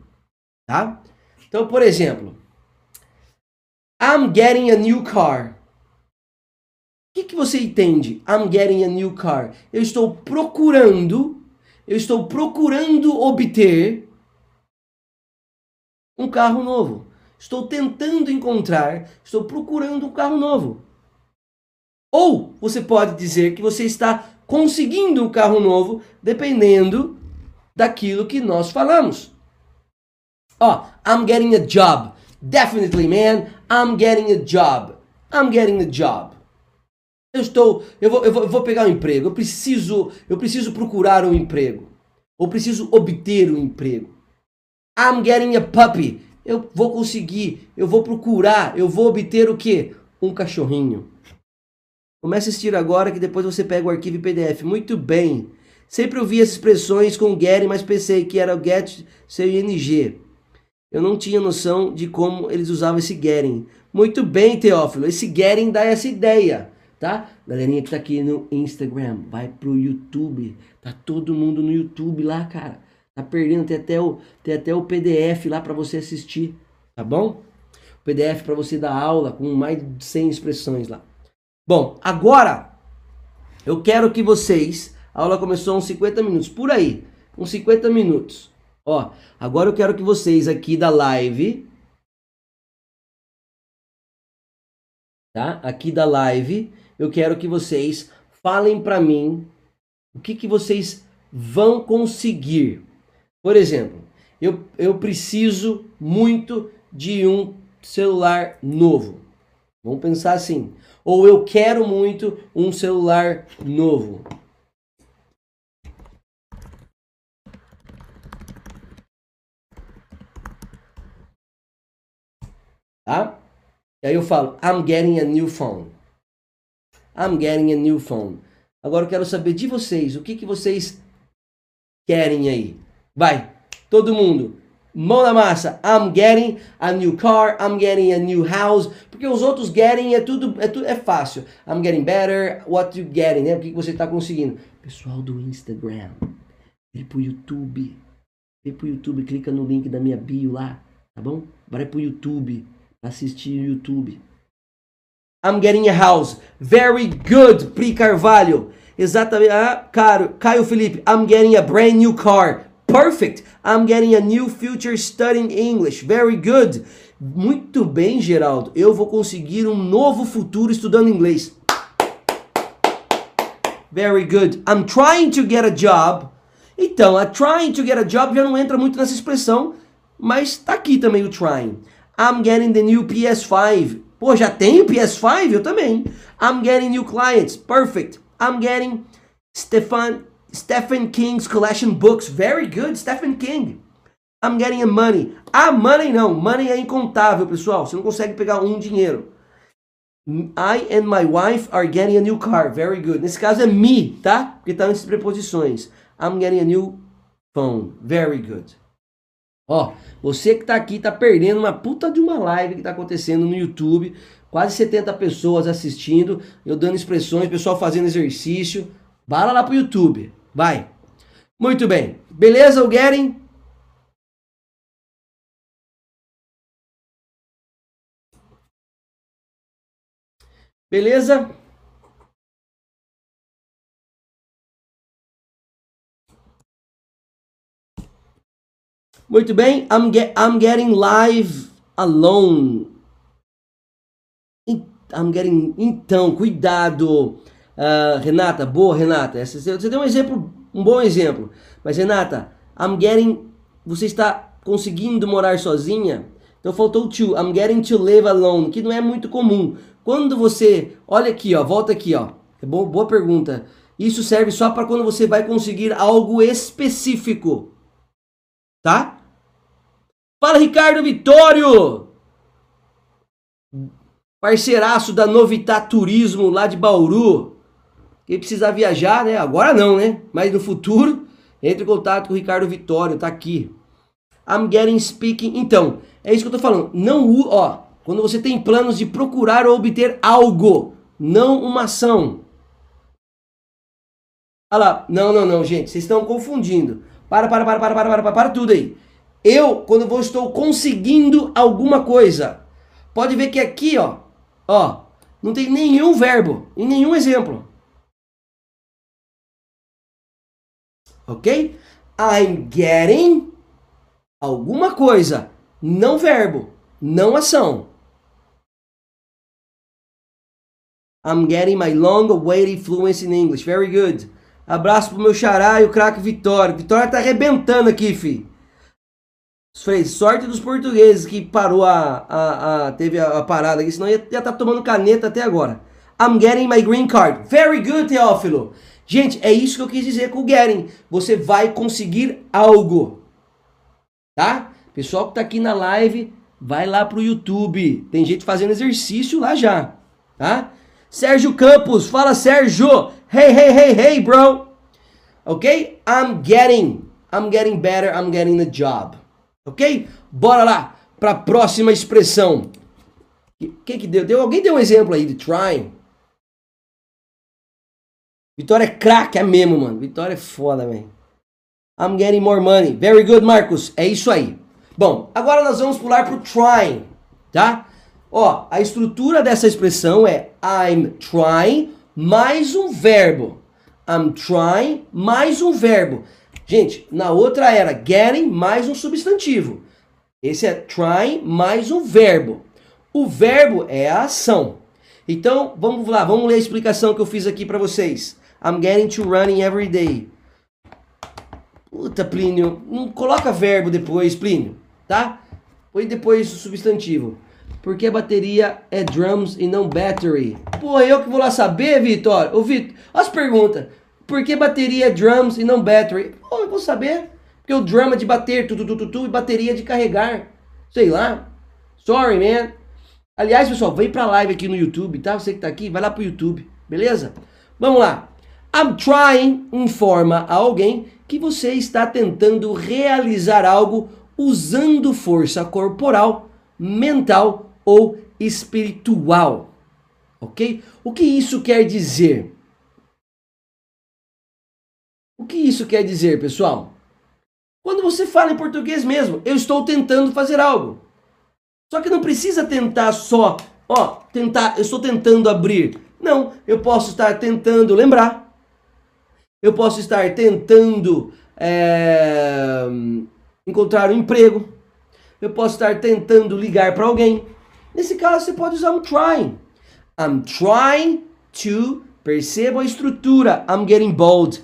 tá? Então, por exemplo, I'm getting a new car. O que, que você entende? I'm getting a new car. Eu estou procurando, eu estou procurando obter um carro novo. Estou tentando encontrar, estou procurando um carro novo. Ou você pode dizer que você está conseguindo um carro novo, dependendo daquilo que nós falamos. Ó, oh, I'm getting a job. Definitely, man, I'm getting a job. I'm getting a job. Eu estou, eu vou, eu vou, eu vou pegar um emprego. Eu preciso, eu preciso procurar um emprego. Ou preciso obter um emprego. I'm getting a puppy eu vou conseguir, eu vou procurar, eu vou obter o que? Um cachorrinho. Comece a assistir agora que depois você pega o arquivo PDF. Muito bem. Sempre ouvi as expressões com get, mas pensei que era o get ing. Eu não tinha noção de como eles usavam esse getting. Muito bem, Teófilo. Esse getting dá essa ideia, tá? Galerinha que tá aqui no Instagram, vai pro YouTube. Tá todo mundo no YouTube lá, cara. Tá perdendo, tem até o, tem até o PDF lá para você assistir, tá bom? O PDF para você dar aula com mais de 100 expressões lá. Bom, agora Eu quero que vocês. A aula começou uns 50 minutos, por aí. Uns 50 minutos. Ó, agora eu quero que vocês aqui da live. Tá? Aqui da live, eu quero que vocês falem para mim o que, que vocês vão conseguir. Por exemplo, eu, eu preciso muito de um celular novo. Vamos pensar assim. Ou eu quero muito um celular novo. Tá? E aí eu falo, I'm getting a new phone. I'm getting a new phone. Agora eu quero saber de vocês, o que, que vocês querem aí? Vai, todo mundo. Mão na massa. I'm getting a new car. I'm getting a new house. Porque os outros getting é tudo é, tudo, é fácil. I'm getting better. What you getting, né? O que você está conseguindo? Pessoal do Instagram. Vem pro YouTube. Vem pro YouTube. Clica no link da minha bio lá. Tá bom? Vai pro YouTube. Assistir o YouTube. I'm getting a house. Very good, Pri Carvalho. Exatamente. Ah, caro. Caio Felipe. I'm getting a brand new car. Perfect. I'm getting a new future studying English. Very good. Muito bem, Geraldo. Eu vou conseguir um novo futuro estudando inglês. Very good. I'm trying to get a job. Então, a trying to get a job já não entra muito nessa expressão, mas tá aqui também o trying. I'm getting the new PS5. Pô, já tenho PS5? Eu também. I'm getting new clients. Perfect. I'm getting Stefan Stephen King's collection books. Very good, Stephen King. I'm getting money. Ah, money não. Money é incontável, pessoal. Você não consegue pegar um dinheiro. I and my wife are getting a new car. Very good. Nesse caso é me, tá? Porque tá antes de preposições. I'm getting a new phone. Very good. Ó, você que tá aqui tá perdendo uma puta de uma live que tá acontecendo no YouTube. Quase 70 pessoas assistindo, eu dando expressões, pessoal fazendo exercício. Bala lá pro YouTube. Vai. Muito bem. Beleza, o Getting? Beleza? Muito bem. I'm, get, I'm getting live alone. I'm getting. Então, cuidado. Uh, Renata, boa, Renata. Você deu um exemplo, um bom exemplo. Mas, Renata, I'm getting. Você está conseguindo morar sozinha? Então faltou to. I'm getting to live alone, que não é muito comum. Quando você. Olha aqui, ó. Volta aqui, ó. É boa, boa pergunta. Isso serve só para quando você vai conseguir algo específico. Tá? Fala, Ricardo Vitório! Parceiraço da Novitat Turismo lá de Bauru. Quem precisar viajar, né? Agora não, né? Mas no futuro, entre em contato com o Ricardo Vitório, tá aqui. I'm getting speaking. Então, é isso que eu tô falando. Não, ó, quando você tem planos de procurar ou obter algo, não uma ação. Olha lá, não, não, não, gente, vocês estão confundindo. Para, para, para, para, para, para, para, para tudo aí. Eu, quando eu estou conseguindo alguma coisa, pode ver que aqui, ó, ó, não tem nenhum verbo em nenhum exemplo. Ok? I'm getting alguma coisa, não verbo, não ação. I'm getting my long-awaited fluency in English. Very good. Abraço pro meu xará e o craque Vitória. Vitória tá arrebentando aqui, fi. Sorte dos portugueses que parou a, a, a teve a, a, parada aqui, senão ia estar tá tomando caneta até agora. I'm getting my green card. Very good, Teófilo. Gente, é isso que eu quis dizer com o getting. Você vai conseguir algo. Tá? Pessoal que tá aqui na live, vai lá pro YouTube. Tem gente fazendo exercício lá já. Tá? Sérgio Campos, fala Sérgio. Hey, hey, hey, hey, bro. Ok? I'm getting. I'm getting better. I'm getting the job. Ok? Bora lá para a próxima expressão. Quem que deu? deu? Alguém deu um exemplo aí de trying? Vitória é craque, é mesmo, mano. Vitória é foda, velho. I'm getting more money. Very good, Marcos. É isso aí. Bom, agora nós vamos pular pro trying, tá? Ó, a estrutura dessa expressão é I'm trying mais um verbo. I'm trying mais um verbo. Gente, na outra era getting mais um substantivo. Esse é trying mais um verbo. O verbo é a ação. Então, vamos lá, vamos ler a explicação que eu fiz aqui para vocês. I'm getting to running every day. Puta, Plínio, não coloca verbo depois, Plínio, tá? Põe depois o substantivo. Porque a bateria é drums e não battery. Pô, eu que vou lá saber, Vitor. Ô, Vitor, as perguntas. Por que bateria é drums e não battery? Pô, eu vou saber. Porque o drum é de bater, tu, tu, tu, tu, tu, e bateria é de carregar. Sei lá. Sorry, man. Aliás, pessoal, vem pra live aqui no YouTube, tá? Você que tá aqui, vai lá pro YouTube, beleza? Vamos lá. I'm trying informa a alguém que você está tentando realizar algo usando força corporal, mental ou espiritual. Ok? O que isso quer dizer? O que isso quer dizer, pessoal? Quando você fala em português mesmo, eu estou tentando fazer algo. Só que não precisa tentar só, ó, tentar, eu estou tentando abrir. Não, eu posso estar tentando lembrar. Eu posso estar tentando é, encontrar um emprego. Eu posso estar tentando ligar para alguém. Nesse caso, você pode usar um trying. I'm trying to. Perceba a estrutura. I'm getting bold.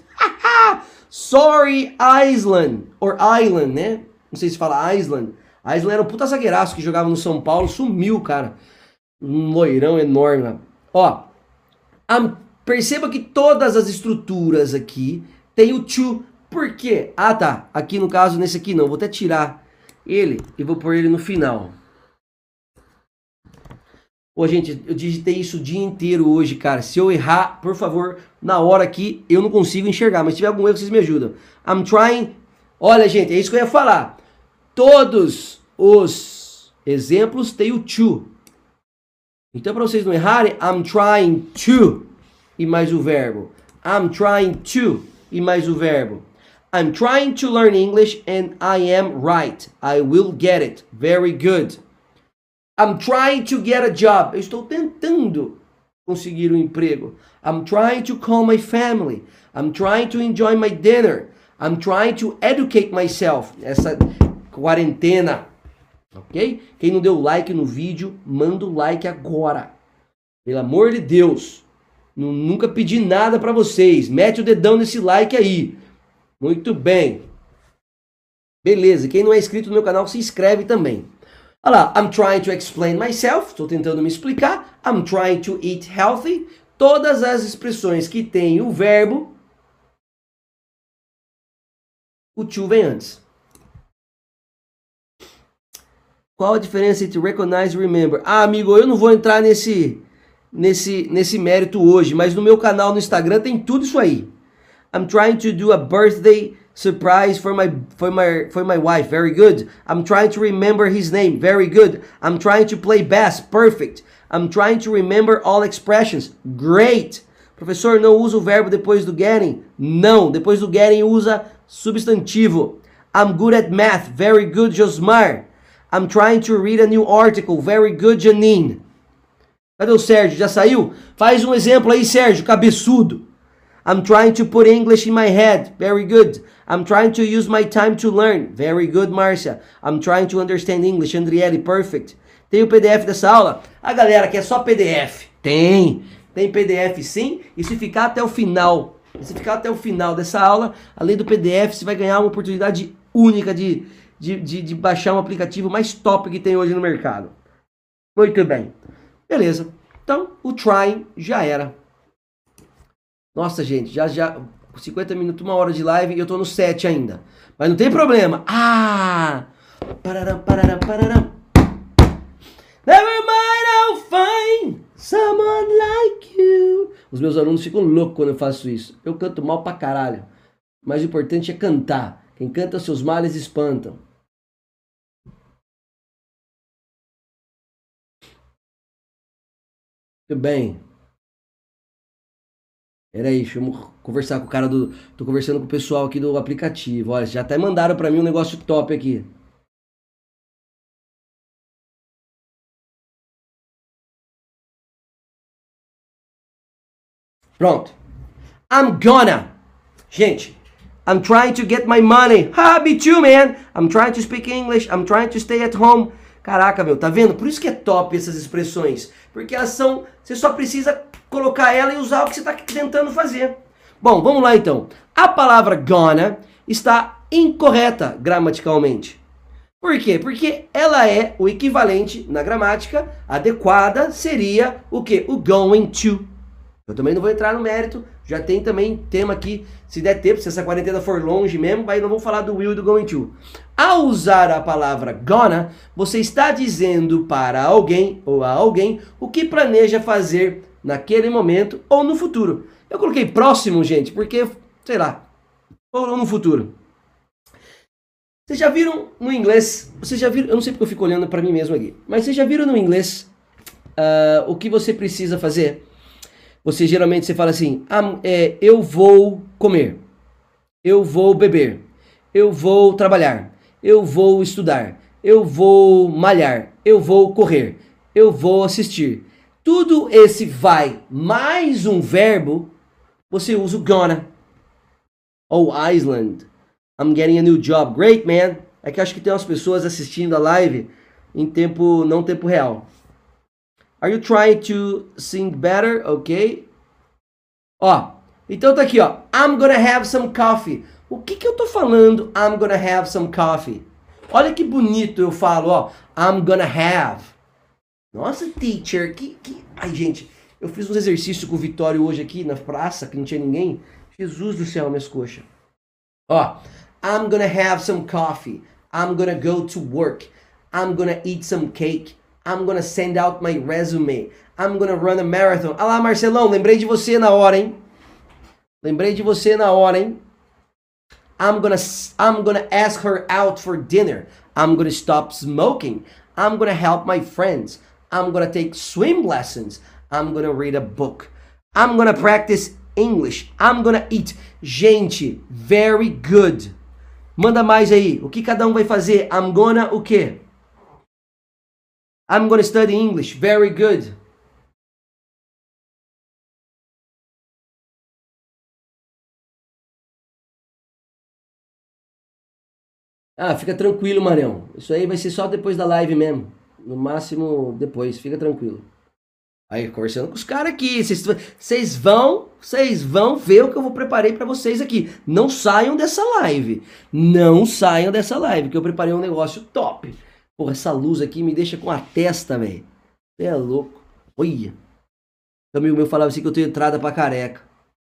Sorry, Island. Or Island, né? Não sei se fala Island. Island era um puta zagueiraço que jogava no São Paulo. Sumiu, cara. Um loirão enorme. Ó. perceba que todas as estruturas aqui tem o to. Por quê? Ah, tá. Aqui no caso, nesse aqui não. Vou até tirar ele e vou pôr ele no final. Ô, gente, eu digitei isso o dia inteiro hoje, cara. Se eu errar, por favor, na hora aqui, eu não consigo enxergar. Mas se tiver algum erro, vocês me ajudam. I'm trying. Olha, gente, é isso que eu ia falar. Todos os exemplos têm o to. Então, para vocês não errarem, I'm trying to e mais o verbo. I'm trying to e mais o verbo. I'm trying to learn English and I am right. I will get it. Very good. I'm trying to get a job. Eu estou tentando conseguir um emprego. I'm trying to call my family. I'm trying to enjoy my dinner. I'm trying to educate myself. Essa quarentena. Ok? Quem não deu like no vídeo, manda o like agora. Pelo amor de Deus. Nunca pedi nada para vocês. Mete o dedão nesse like aí. Muito bem. Beleza. Quem não é inscrito no meu canal, se inscreve também. Olha lá, I'm trying to explain myself, estou tentando me explicar. I'm trying to eat healthy. Todas as expressões que têm o verbo, o to vem antes. Qual a diferença entre recognize e remember? Ah, amigo, eu não vou entrar nesse, nesse, nesse mérito hoje, mas no meu canal no Instagram tem tudo isso aí. I'm trying to do a birthday surprise for my for my for my wife. Very good. I'm trying to remember his name. Very good. I'm trying to play bass. Perfect. I'm trying to remember all expressions. Great. Professor, não usa o verbo depois do getting? Não, depois do getting usa substantivo. I'm good at math. Very good, Josmar. I'm trying to read a new article. Very good, Janine. Cadê o Sérgio? Já saiu? Faz um exemplo aí, Sérgio, cabeçudo. I'm trying to put English in my head. Very good. I'm trying to use my time to learn. Very good, Marcia. I'm trying to understand English. Andriele, perfect. Tem o PDF dessa aula? A galera quer só PDF. Tem. Tem PDF sim. E se ficar até o final, se ficar até o final dessa aula, além do PDF, você vai ganhar uma oportunidade única de, de, de, de baixar um aplicativo mais top que tem hoje no mercado. Muito bem. Beleza. Então, o trying já era. Nossa, gente, já já 50 minutos, uma hora de live e eu tô no 7 ainda. Mas não tem problema. Ah! Pararam, pararam, pararam. Never mind, I'll find someone like you. Os meus alunos ficam loucos quando eu faço isso. Eu canto mal pra caralho. Mas o importante é cantar. Quem canta seus males espantam. Muito bem. Peraí, deixa eu conversar com o cara do. Tô conversando com o pessoal aqui do aplicativo. Olha, já até mandaram para mim um negócio top aqui. Pronto. I'm gonna. Gente, I'm trying to get my money. Ha, me too, man. I'm trying to speak English. I'm trying to stay at home. Caraca, meu, tá vendo? Por isso que é top essas expressões. Porque elas são. Você só precisa colocar ela e usar o que você está tentando fazer. Bom, vamos lá então. A palavra gonna está incorreta gramaticalmente. Por quê? Porque ela é o equivalente na gramática adequada seria o que? O going to. Eu também não vou entrar no mérito, já tem também tema aqui, se der tempo, se essa quarentena for longe mesmo, aí não vou falar do will e do going to. Ao usar a palavra gonna, você está dizendo para alguém ou a alguém o que planeja fazer naquele momento ou no futuro. Eu coloquei próximo, gente, porque, sei lá, ou no futuro. Vocês já viram no inglês, vocês já viram, eu não sei porque eu fico olhando para mim mesmo aqui, mas vocês já viram no inglês uh, o que você precisa fazer? Você geralmente você fala assim, ah, é, eu vou comer, eu vou beber, eu vou trabalhar, eu vou estudar, eu vou malhar, eu vou correr, eu vou assistir. Tudo esse vai mais um verbo, você usa o gonna. Ou Iceland I'm getting a new job. Great, man. É que acho que tem umas pessoas assistindo a live em tempo, não tempo real. Are you trying to sing better? Ok. Ó, então tá aqui, ó. I'm gonna have some coffee. O que que eu tô falando? I'm gonna have some coffee. Olha que bonito eu falo, ó. I'm gonna have. Nossa, teacher, que, que... Ai, gente, eu fiz uns exercícios com o Vitório hoje aqui na praça, que não tinha ninguém. Jesus do céu, minhas coxas. Ó, I'm gonna have some coffee. I'm gonna go to work. I'm gonna eat some cake. I'm gonna send out my resume. I'm gonna run a marathon. Ah lá, Marcelão, lembrei de você na hora, hein? Lembrei de você na hora, hein? I'm gonna I'm gonna ask her out for dinner. I'm gonna stop smoking. I'm gonna help my friends. I'm gonna take swim lessons. I'm gonna read a book. I'm gonna practice English. I'm gonna eat. Gente, very good. Manda mais aí. O que cada um vai fazer? I'm gonna o quê? I'm gonna study English. Very good. Ah, fica tranquilo, Marião. Isso aí vai ser só depois da live mesmo. No máximo depois, fica tranquilo. Aí, conversando com os caras aqui. Vocês vão, vocês vão ver o que eu vou preparei para vocês aqui. Não saiam dessa live. Não saiam dessa live, que eu preparei um negócio top. Porra, essa luz aqui me deixa com a testa, velho. É louco. Olha. O amigo meu falava assim que eu tenho entrada pra careca.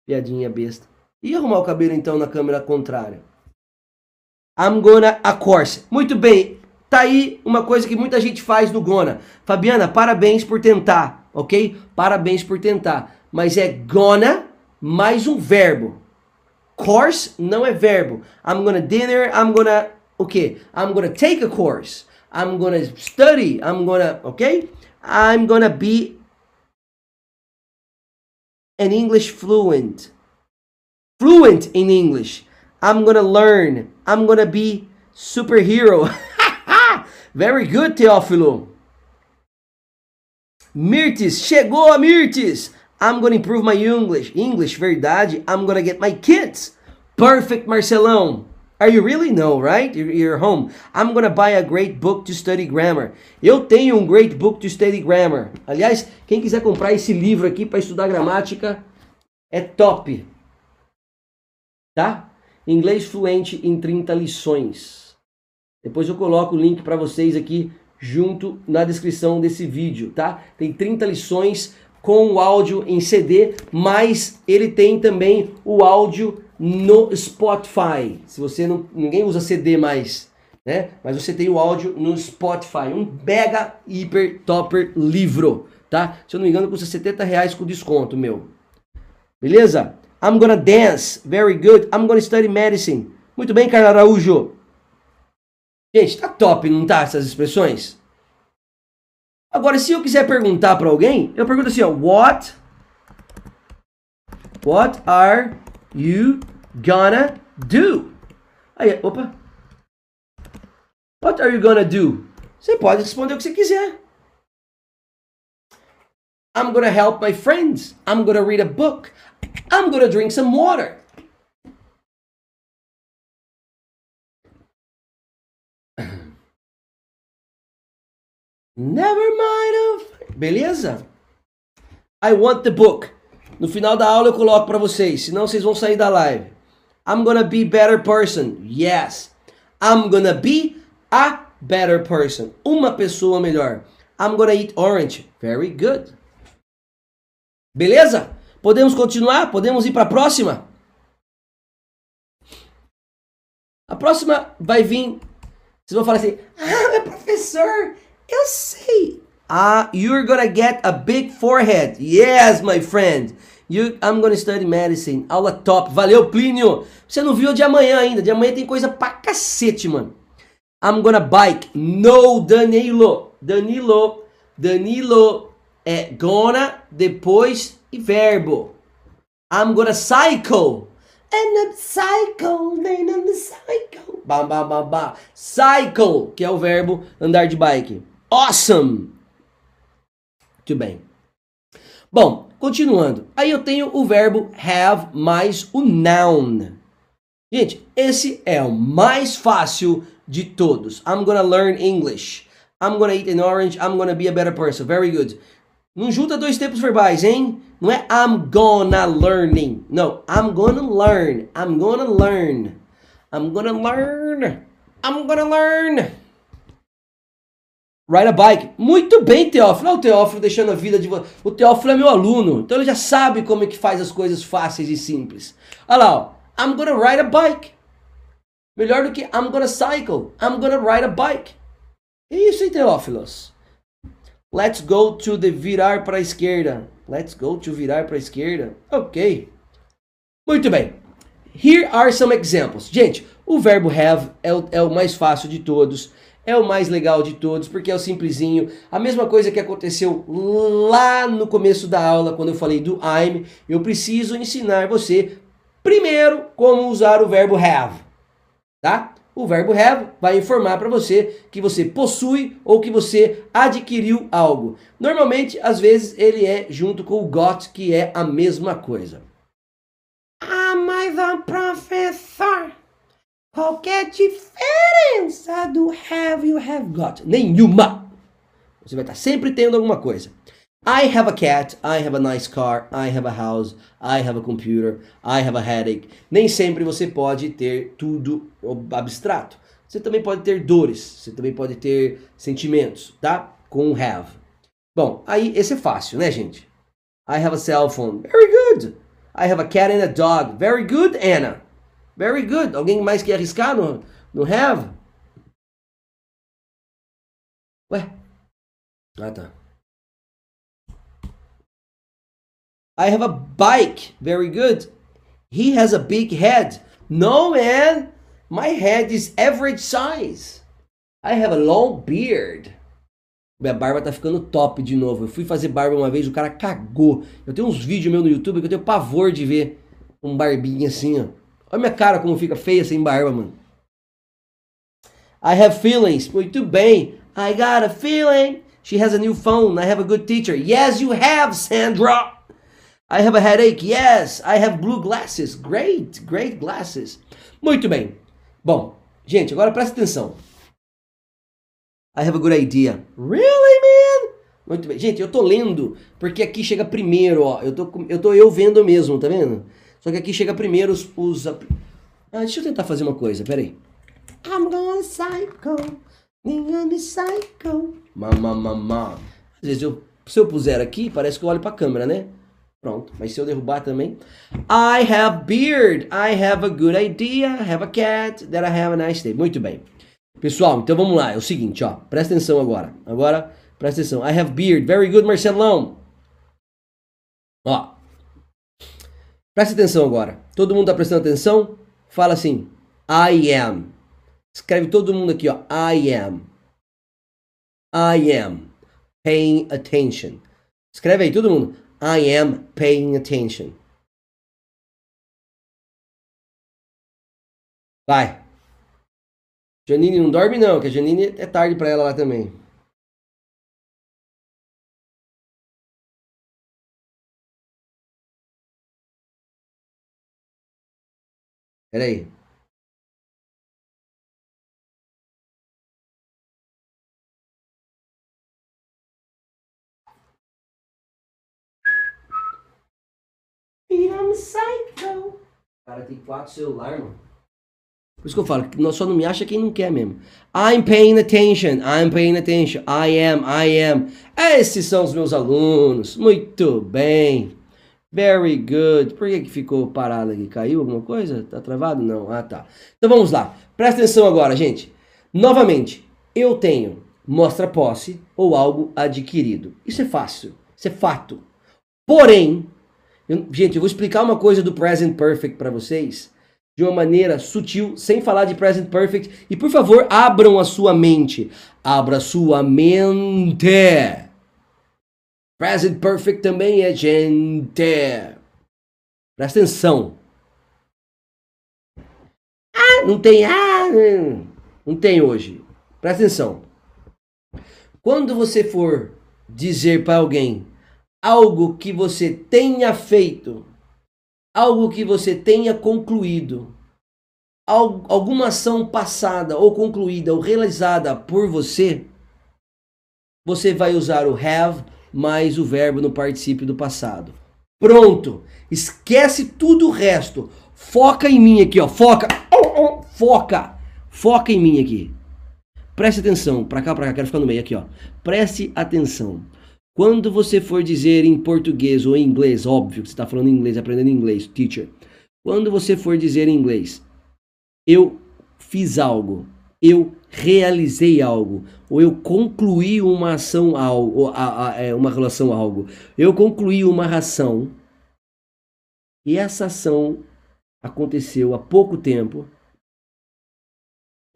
Piadinha besta. E arrumar o cabelo então na câmera contrária. I'm gonna a course. Muito bem. Tá aí uma coisa que muita gente faz no Gona. Fabiana, parabéns por tentar ok? Parabéns por tentar. Mas é gonna mais um verbo. Course não é verbo. I'm gonna dinner, I'm gonna o quê? I'm gonna take a course. I'm gonna study, I'm gonna, ok? I'm gonna be an English fluent. Fluent in English. I'm gonna learn. I'm gonna be superhero. Very good, Teófilo. Mirtes, chegou a Mirtes! I'm gonna improve my English. English, verdade. I'm gonna get my kids. Perfect, Marcelão. Are you really? No, right? You're, home. I'm gonna buy a great book to study grammar. Eu tenho um great book to study grammar. Aliás, quem quiser comprar esse livro aqui para estudar gramática, é top. Tá? Inglês fluente em 30 lições. Depois eu coloco o link para vocês aqui junto na descrição desse vídeo, tá? Tem 30 lições com o áudio em CD, mas ele tem também o áudio no Spotify. Se você não ninguém usa CD mais, né? Mas você tem o áudio no Spotify, um mega hiper topper livro, tá? Se eu não me engano custa 70 reais com desconto, meu. Beleza? I'm gonna dance, very good. I'm gonna study medicine. Muito bem, Carla Araújo. Gente, tá top, não tá? Essas expressões? Agora, se eu quiser perguntar para alguém, eu pergunto assim, ó, what What are you gonna do? Aí, opa. What are you gonna do? Você pode responder o que você quiser. I'm gonna help my friends. I'm gonna read a book. I'm gonna drink some water. Never mind. Of. Beleza? I want the book. No final da aula eu coloco para vocês, senão vocês vão sair da live. I'm gonna be better person. Yes. I'm gonna be a better person. Uma pessoa melhor. I'm gonna eat orange. Very good. Beleza? Podemos continuar? Podemos ir para a próxima? A próxima vai vir. Vocês vão falar assim: Ah, meu professor, eu sei. Ah, you're gonna get a big forehead. Yes, my friend. You, I'm gonna study medicine. Aula top. Valeu, Plínio. Você não viu de amanhã ainda. De amanhã tem coisa pra cacete, mano. I'm gonna bike. No, Danilo. Danilo. Danilo é gonna, depois e verbo. I'm gonna cycle. And I'm cycle, then I'm cycle. Bam, bam, bam, bam. Cycle, que é o verbo andar de bike. Awesome. Muito bem. Bom, continuando. Aí eu tenho o verbo have mais o noun. Gente, esse é o mais fácil de todos. I'm gonna learn English. I'm gonna eat an orange. I'm gonna be a better person. Very good. Não junta dois tempos verbais, hein? Não é I'm gonna learning. Não, I'm gonna learn. I'm gonna learn. I'm gonna learn. I'm gonna learn. Ride a bike. Muito bem, Teófilo. Olha o Teófilo deixando a vida de você. O Teófilo é meu aluno, então ele já sabe como é que faz as coisas fáceis e simples. Olha lá, ó. I'm gonna ride a bike. Melhor do que I'm gonna cycle. I'm gonna ride a bike. É isso, hein, Teófilos? Let's go to the virar para a esquerda. Let's go to virar para a esquerda. Ok. Muito bem. Here are some examples. Gente, o verbo have é o, é o mais fácil de todos é o mais legal de todos, porque é o simplesinho. A mesma coisa que aconteceu lá no começo da aula, quando eu falei do I'm, eu preciso ensinar você primeiro como usar o verbo have, tá? O verbo have vai informar para você que você possui ou que você adquiriu algo. Normalmente, às vezes, ele é junto com o got, que é a mesma coisa. Qualquer diferença do have you have got? Nenhuma. Você vai estar sempre tendo alguma coisa. I have a cat, I have a nice car, I have a house, I have a computer, I have a headache. Nem sempre você pode ter tudo abstrato. Você também pode ter dores, você também pode ter sentimentos, tá? Com have. Bom, aí esse é fácil, né, gente? I have a cell phone. Very good. I have a cat and a dog. Very good, Anna. Very good. Alguém mais quer arriscar no, no have? Ué? Ah, tá. I have a bike. Very good. He has a big head. No, man. My head is average size. I have a long beard. Minha barba tá ficando top de novo. Eu fui fazer barba uma vez, o cara cagou. Eu tenho uns vídeos meus no YouTube que eu tenho pavor de ver um barbinha assim, ó. Olha minha cara como fica feia sem barba, mano. I have feelings. Muito bem. I got a feeling. She has a new phone. I have a good teacher. Yes, you have, Sandra. I have a headache. Yes, I have blue glasses. Great, great glasses. Muito bem. Bom, gente, agora presta atenção. I have a good idea. Really, man? Muito bem. Gente, eu tô lendo, porque aqui chega primeiro, ó. Eu tô, eu tô eu vendo mesmo, tá vendo? Só que aqui chega primeiro os... os ah, deixa eu tentar fazer uma coisa, peraí. I'm gonna psycho, I'm psycho. Mamá, mamá. Às vezes, eu, se eu puser aqui, parece que eu olho pra câmera, né? Pronto, mas se eu derrubar também. I have beard, I have a good idea, I have a cat, that I have a nice day. Muito bem. Pessoal, então vamos lá. É o seguinte, ó. Presta atenção agora. Agora, presta atenção. I have beard. Very good, Marcelão. Ó. Presta atenção agora. Todo mundo tá prestando atenção? Fala assim: I am. Escreve todo mundo aqui, ó. I am. I am paying attention. Escreve aí, todo mundo. I am paying attention. Vai. Janine não dorme não, que a Janine é tarde para ela lá também. Peraí. I'm psycho. Cara, tem quatro celulares, mano. Por isso que eu falo, que só não me acha quem não quer mesmo. I'm paying attention, I'm paying attention, I am, I am. Esses são os meus alunos. Muito bem. Very good. Por que, que ficou parado aqui? Caiu alguma coisa? Tá travado? Não. Ah, tá. Então vamos lá. Presta atenção agora, gente. Novamente, eu tenho mostra posse ou algo adquirido. Isso é fácil. Isso é fato. Porém, eu, gente, eu vou explicar uma coisa do present perfect para vocês de uma maneira sutil, sem falar de present perfect. E por favor, abram a sua mente. Abra sua mente. Present perfect também é gente. Presta atenção. Ah, não tem. Ah, não tem hoje. Presta atenção. Quando você for dizer para alguém algo que você tenha feito, algo que você tenha concluído, alguma ação passada ou concluída ou realizada por você, você vai usar o have mais o verbo no particípio do passado. Pronto! Esquece tudo o resto. Foca em mim aqui, ó. Foca! Foca! Foca em mim aqui. Preste atenção. Pra cá, pra cá. Quero ficar no meio aqui, ó. Preste atenção. Quando você for dizer em português ou em inglês, óbvio que você está falando inglês, aprendendo inglês, teacher. Quando você for dizer em inglês, eu fiz algo, eu realizei algo, ou eu concluí uma ação, algo, é, uma relação algo, eu concluí uma ração, e essa ação aconteceu há pouco tempo,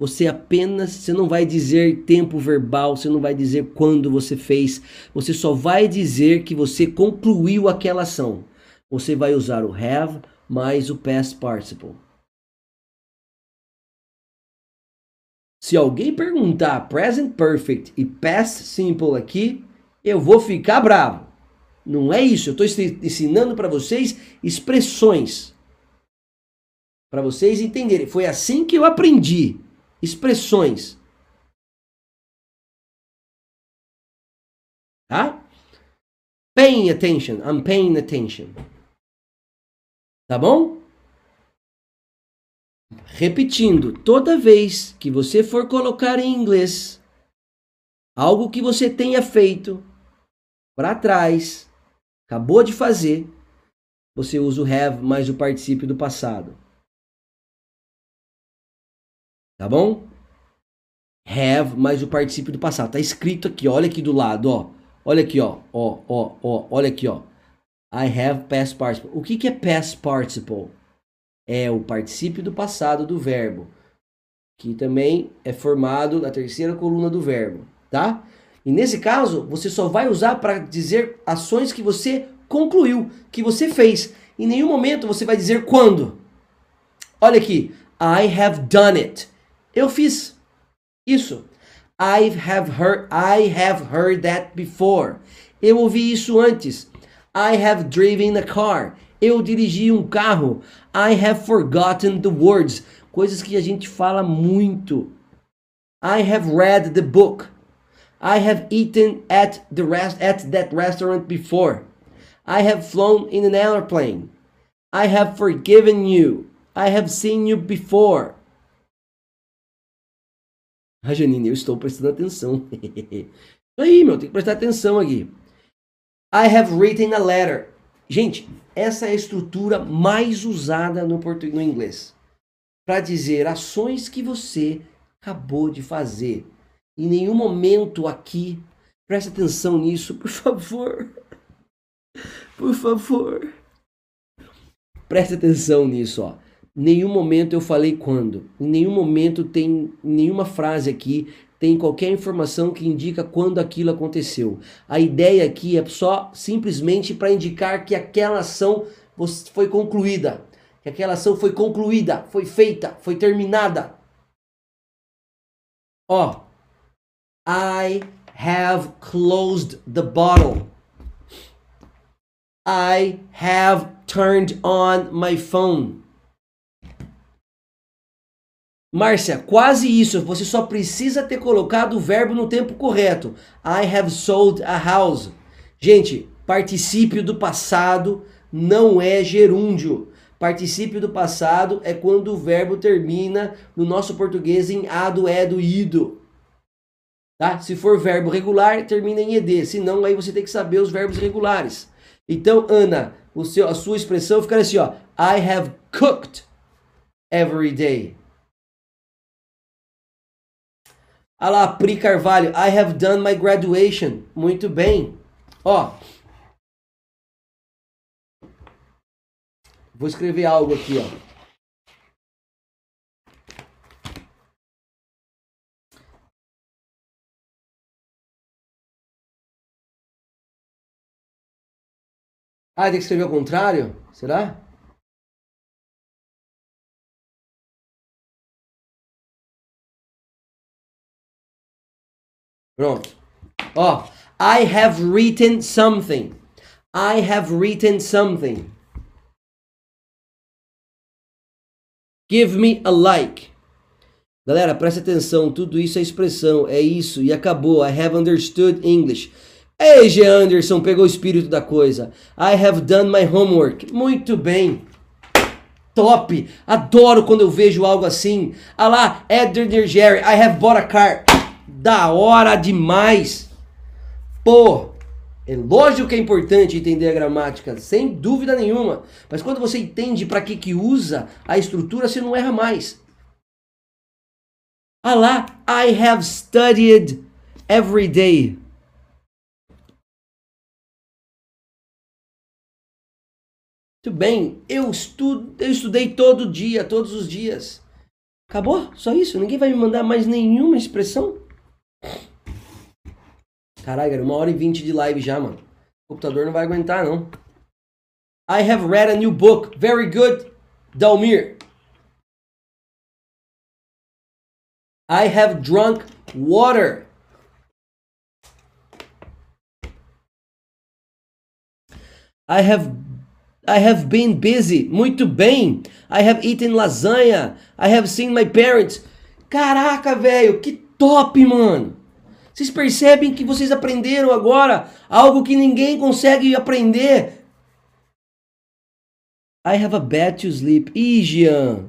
você apenas, você não vai dizer tempo verbal, você não vai dizer quando você fez, você só vai dizer que você concluiu aquela ação. Você vai usar o have mais o past participle. Se alguém perguntar present perfect e past simple aqui, eu vou ficar bravo. Não é isso, eu estou ensinando para vocês expressões. Para vocês entenderem. Foi assim que eu aprendi expressões. Tá? Paying attention. I'm paying attention. Tá bom? Repetindo, toda vez que você for colocar em inglês algo que você tenha feito para trás, acabou de fazer, você usa o have mais o particípio do passado. Tá bom? Have mais o particípio do passado. Tá escrito aqui, olha aqui do lado, ó. Olha aqui, ó. Ó, ó, ó, olha aqui, ó. I have past participle. O que, que é past participle? É o particípio do passado do verbo, que também é formado na terceira coluna do verbo, tá? E nesse caso, você só vai usar para dizer ações que você concluiu, que você fez. Em nenhum momento você vai dizer quando. Olha aqui, I have done it. Eu fiz isso. I have heard, I have heard that before. Eu ouvi isso antes. I have driven a car. Eu dirigi um carro. I have forgotten the words. Coisas que a gente fala muito. I have read the book. I have eaten at the rest at that restaurant before. I have flown in an airplane. I have forgiven you. I have seen you before. Ah, Janine, eu estou prestando atenção. Aí, meu, tem que prestar atenção aqui. I have written a letter. Gente, essa é a estrutura mais usada no português, no inglês, para dizer ações que você acabou de fazer. Em nenhum momento aqui, preste atenção nisso, por favor. Por favor. Preste atenção nisso, ó nenhum momento eu falei quando. Em nenhum momento tem nenhuma frase aqui tem qualquer informação que indica quando aquilo aconteceu. A ideia aqui é só simplesmente para indicar que aquela ação foi concluída, que aquela ação foi concluída, foi feita, foi terminada. Ó, I have closed the bottle. I have turned on my phone. Márcia, quase isso. Você só precisa ter colocado o verbo no tempo correto. I have sold a house. Gente, particípio do passado não é gerúndio. Particípio do passado é quando o verbo termina no nosso português em ado, edo, ido. Tá? Se for verbo regular, termina em ed. Se não, aí você tem que saber os verbos regulares. Então, Ana, o seu, a sua expressão fica assim, ó. I have cooked every day. Olha lá, Pri Carvalho. I have done my graduation. Muito bem. Ó. Vou escrever algo aqui, ó. Ah, tem que escrever ao contrário? Será? Pronto. Ó, I have written something. I have written something. Give me a like. Galera, presta atenção, tudo isso é expressão, é isso e acabou. I have understood English. Ei, G. Anderson, pegou o espírito da coisa. I have done my homework. Muito bem. Top. Adoro quando eu vejo algo assim. Ah lá, Edward Jerry, I have bought a car. Da hora demais. Pô, é lógico que é importante entender a gramática, sem dúvida nenhuma. Mas quando você entende para que que usa a estrutura, você não erra mais. Ah lá, I have studied every day. Muito bem, eu estudo, eu estudei todo dia, todos os dias. Acabou? Só isso? Ninguém vai me mandar mais nenhuma expressão? Caralho, cara, uma hora e vinte de live já, mano. O computador não vai aguentar, não. I have read a new book. Very good, Dalmir. I have drunk water. I have I have been busy. Muito bem. I have eaten lasagna. I have seen my parents. Caraca, velho, que top, mano. Vocês percebem que vocês aprenderam agora algo que ninguém consegue aprender? I have a bed to sleep. Ih, Jean.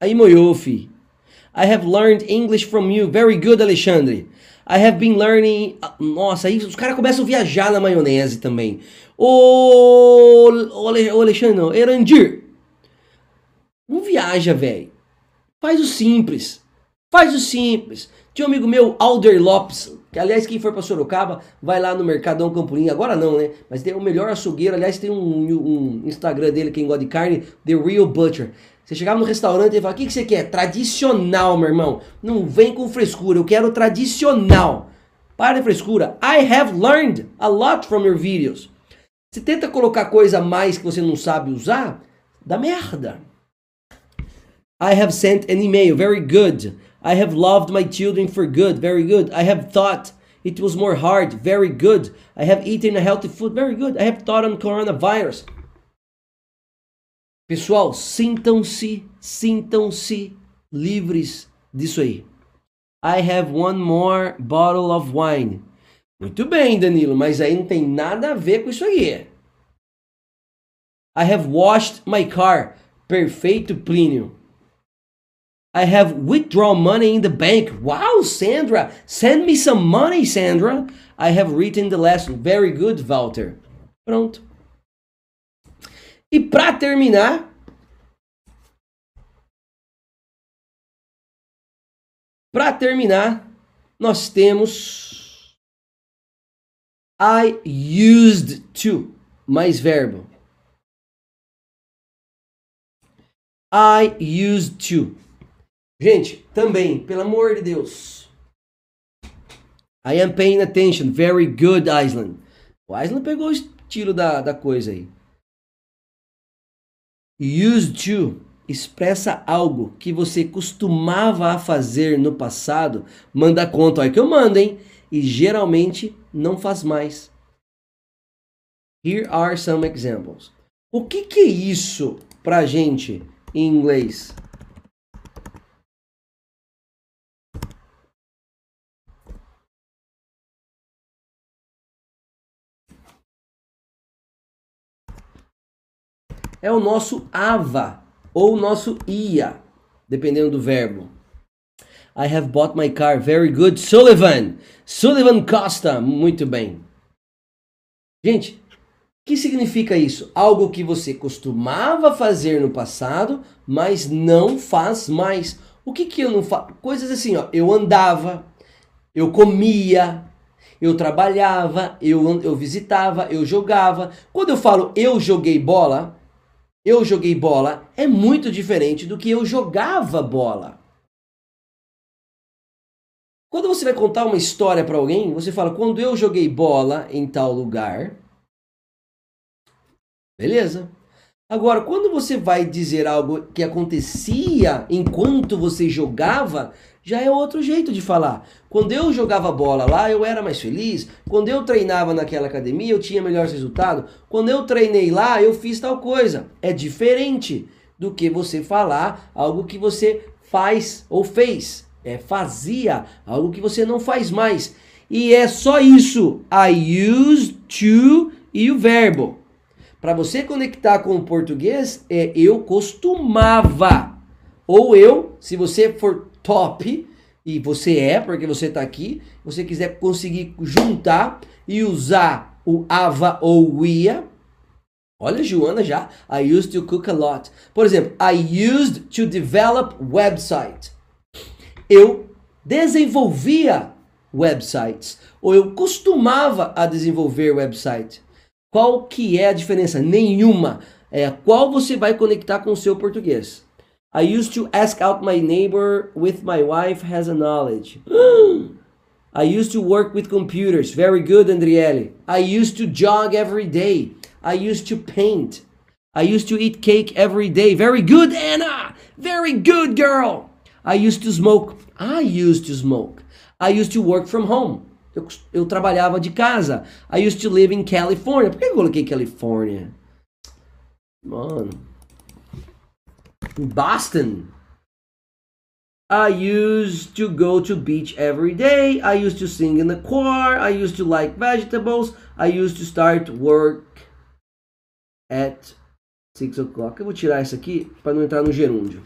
Aí moiou, fi. I have learned English from you. Very good, Alexandre. I have been learning. Nossa, aí os caras começam a viajar na maionese também. Ô, ô, Alexandre, não, Erandir. Não viaja, velho. Faz o simples. Faz o simples. Tinha um amigo meu, Alder Lopes, que aliás, quem for para Sorocaba, vai lá no Mercadão Campolim. Agora não, né? Mas tem o melhor açougueiro. Aliás, tem um, um Instagram dele, quem gosta de carne, The Real Butcher. Você chegava no restaurante e fala: O que, que você quer? Tradicional, meu irmão. Não vem com frescura. Eu quero tradicional. Para de frescura. I have learned a lot from your videos. Você tenta colocar coisa a mais que você não sabe usar, dá merda. I have sent an email. Very good. I have loved my children for good. Very good. I have thought it was more hard. Very good. I have eaten a healthy food. Very good. I have thought on coronavirus. Pessoal, sintam-se, sintam-se livres disso aí. I have one more bottle of wine. Muito bem, Danilo, mas aí não tem nada a ver com isso aí. I have washed my car. Perfeito, Plínio. I have withdrawn money in the bank. Wow, Sandra, send me some money, Sandra. I have written the lesson. Very good, Walter. Pronto. E para terminar, para terminar, nós temos I used to, mais verbo. I used to. Gente, também, pelo amor de Deus. I am paying attention. Very good, Island. O Island pegou o estilo da, da coisa aí. Used to expressa algo que você costumava fazer no passado, manda conta, olha que eu mando, hein? E geralmente não faz mais. Here are some examples. O que, que é isso pra gente em inglês? É o nosso ava ou o nosso ia, dependendo do verbo. I have bought my car. Very good. Sullivan. Sullivan Costa. Muito bem. Gente, o que significa isso? Algo que você costumava fazer no passado, mas não faz mais. O que que eu não faço? Coisas assim, ó. Eu andava, eu comia, eu trabalhava, eu, eu visitava, eu jogava. Quando eu falo eu joguei bola, eu joguei bola é muito diferente do que eu jogava bola. Quando você vai contar uma história para alguém, você fala: quando eu joguei bola em tal lugar. Beleza. Agora, quando você vai dizer algo que acontecia enquanto você jogava, já é outro jeito de falar. Quando eu jogava bola lá, eu era mais feliz. Quando eu treinava naquela academia, eu tinha melhores resultados. Quando eu treinei lá, eu fiz tal coisa. É diferente do que você falar algo que você faz ou fez é, fazia, algo que você não faz mais. E é só isso. I used to e o verbo. Para você conectar com o português, é eu costumava. Ou eu, se você for top, e você é, porque você está aqui, você quiser conseguir juntar e usar o ava ou o ia. Olha, Joana já. I used to cook a lot. Por exemplo, I used to develop website eu desenvolvia websites ou eu costumava a desenvolver website. Qual que é a diferença? Nenhuma. É qual você vai conectar com o seu português. I used to ask out my neighbor with my wife has a knowledge. I used to work with computers. Very good, Andriele. I used to jog every day. I used to paint. I used to eat cake every day. Very good, Anna. Very good, girl. I used to smoke. I used to smoke. I used to work from home. Eu, eu trabalhava de casa. I used to live in California. Por que eu coloquei California? Mano. Boston. I used to go to beach every day. I used to sing in the choir. I used to like vegetables. I used to start work at 6 o'clock. Eu vou tirar isso aqui para não entrar no gerúndio.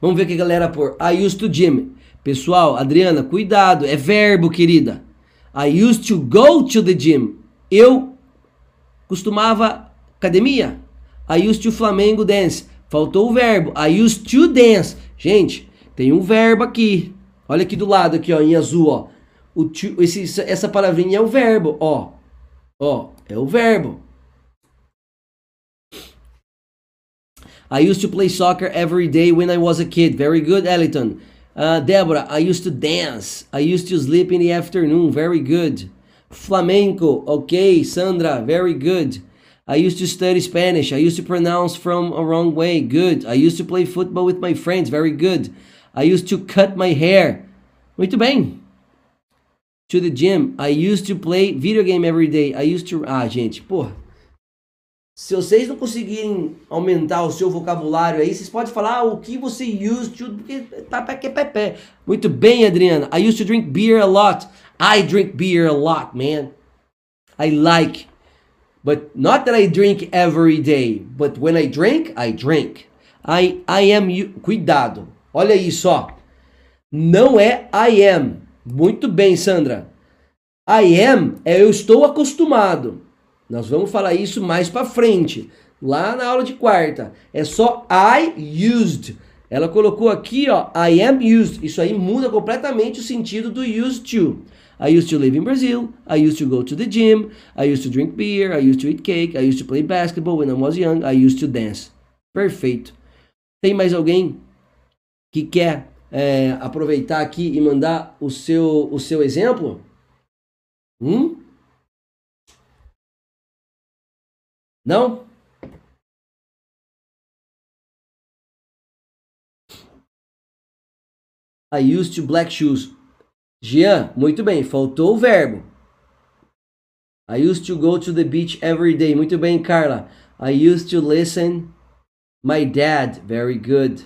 Vamos ver o que a galera por. I used to gym. Pessoal, Adriana, cuidado, é verbo, querida. I used to go to the gym. Eu costumava academia. I used to Flamengo dance. Faltou o verbo. I used to dance. Gente, tem um verbo aqui. Olha aqui do lado aqui, ó, em azul, ó. O to, esse, essa palavrinha é o verbo, ó. Ó, é o verbo. I used to play soccer every day when I was a kid. Very good, Eliton. Uh, Deborah, I used to dance. I used to sleep in the afternoon. Very good. Flamenco, okay. Sandra, very good. I used to study Spanish. I used to pronounce from a wrong way. Good. I used to play football with my friends. Very good. I used to cut my hair. Muito bem. To the gym. I used to play video game every day. I used to. Ah, gente, porra. Se vocês não conseguirem aumentar o seu vocabulário aí, vocês podem falar o que você used to, porque tá pé que pé pé. Muito bem, Adriana. I used to drink beer a lot. I drink beer a lot, man. I like. But not that I drink every day. But when I drink, I drink. I, I am you. Cuidado. Olha isso, ó. Não é I am. Muito bem, Sandra. I am é eu estou acostumado. Nós vamos falar isso mais para frente, lá na aula de quarta. É só I used. Ela colocou aqui, ó, I am used. Isso aí muda completamente o sentido do used to. I used to live in Brazil. I used to go to the gym. I used to drink beer. I used to eat cake. I used to play basketball when I was young. I used to dance. Perfeito. Tem mais alguém que quer é, aproveitar aqui e mandar o seu, o seu exemplo? Hum? Não? I used to black shoes. Jean, muito bem, faltou o verbo. I used to go to the beach every day. Muito bem, Carla. I used to listen my dad. Very good.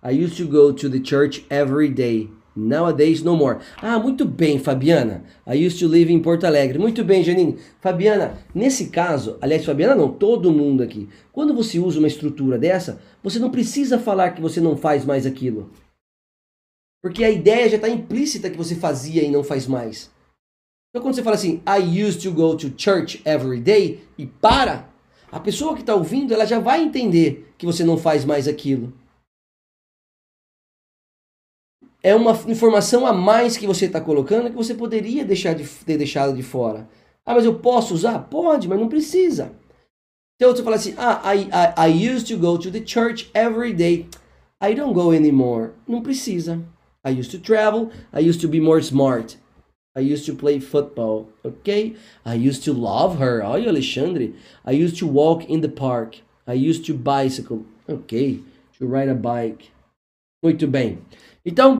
I used to go to the church every day. Nowadays no more. Ah, muito bem, Fabiana. I used to live in Porto Alegre. Muito bem, Janine. Fabiana, nesse caso, aliás, Fabiana não, todo mundo aqui. Quando você usa uma estrutura dessa, você não precisa falar que você não faz mais aquilo. Porque a ideia já está implícita que você fazia e não faz mais. Então quando você fala assim, I used to go to church every day, e para, a pessoa que está ouvindo, ela já vai entender que você não faz mais aquilo. É uma informação a mais que você está colocando que você poderia deixar de, ter deixado de fora. Ah, mas eu posso usar? Pode, mas não precisa. Então você fala assim, ah, I, I, I used to go to the church every day. I don't go anymore. Não precisa. I used to travel. I used to be more smart. I used to play football, ok? I used to love her. Olha, Alexandre. I used to walk in the park. I used to bicycle. Ok. To ride a bike. Muito bem. Então,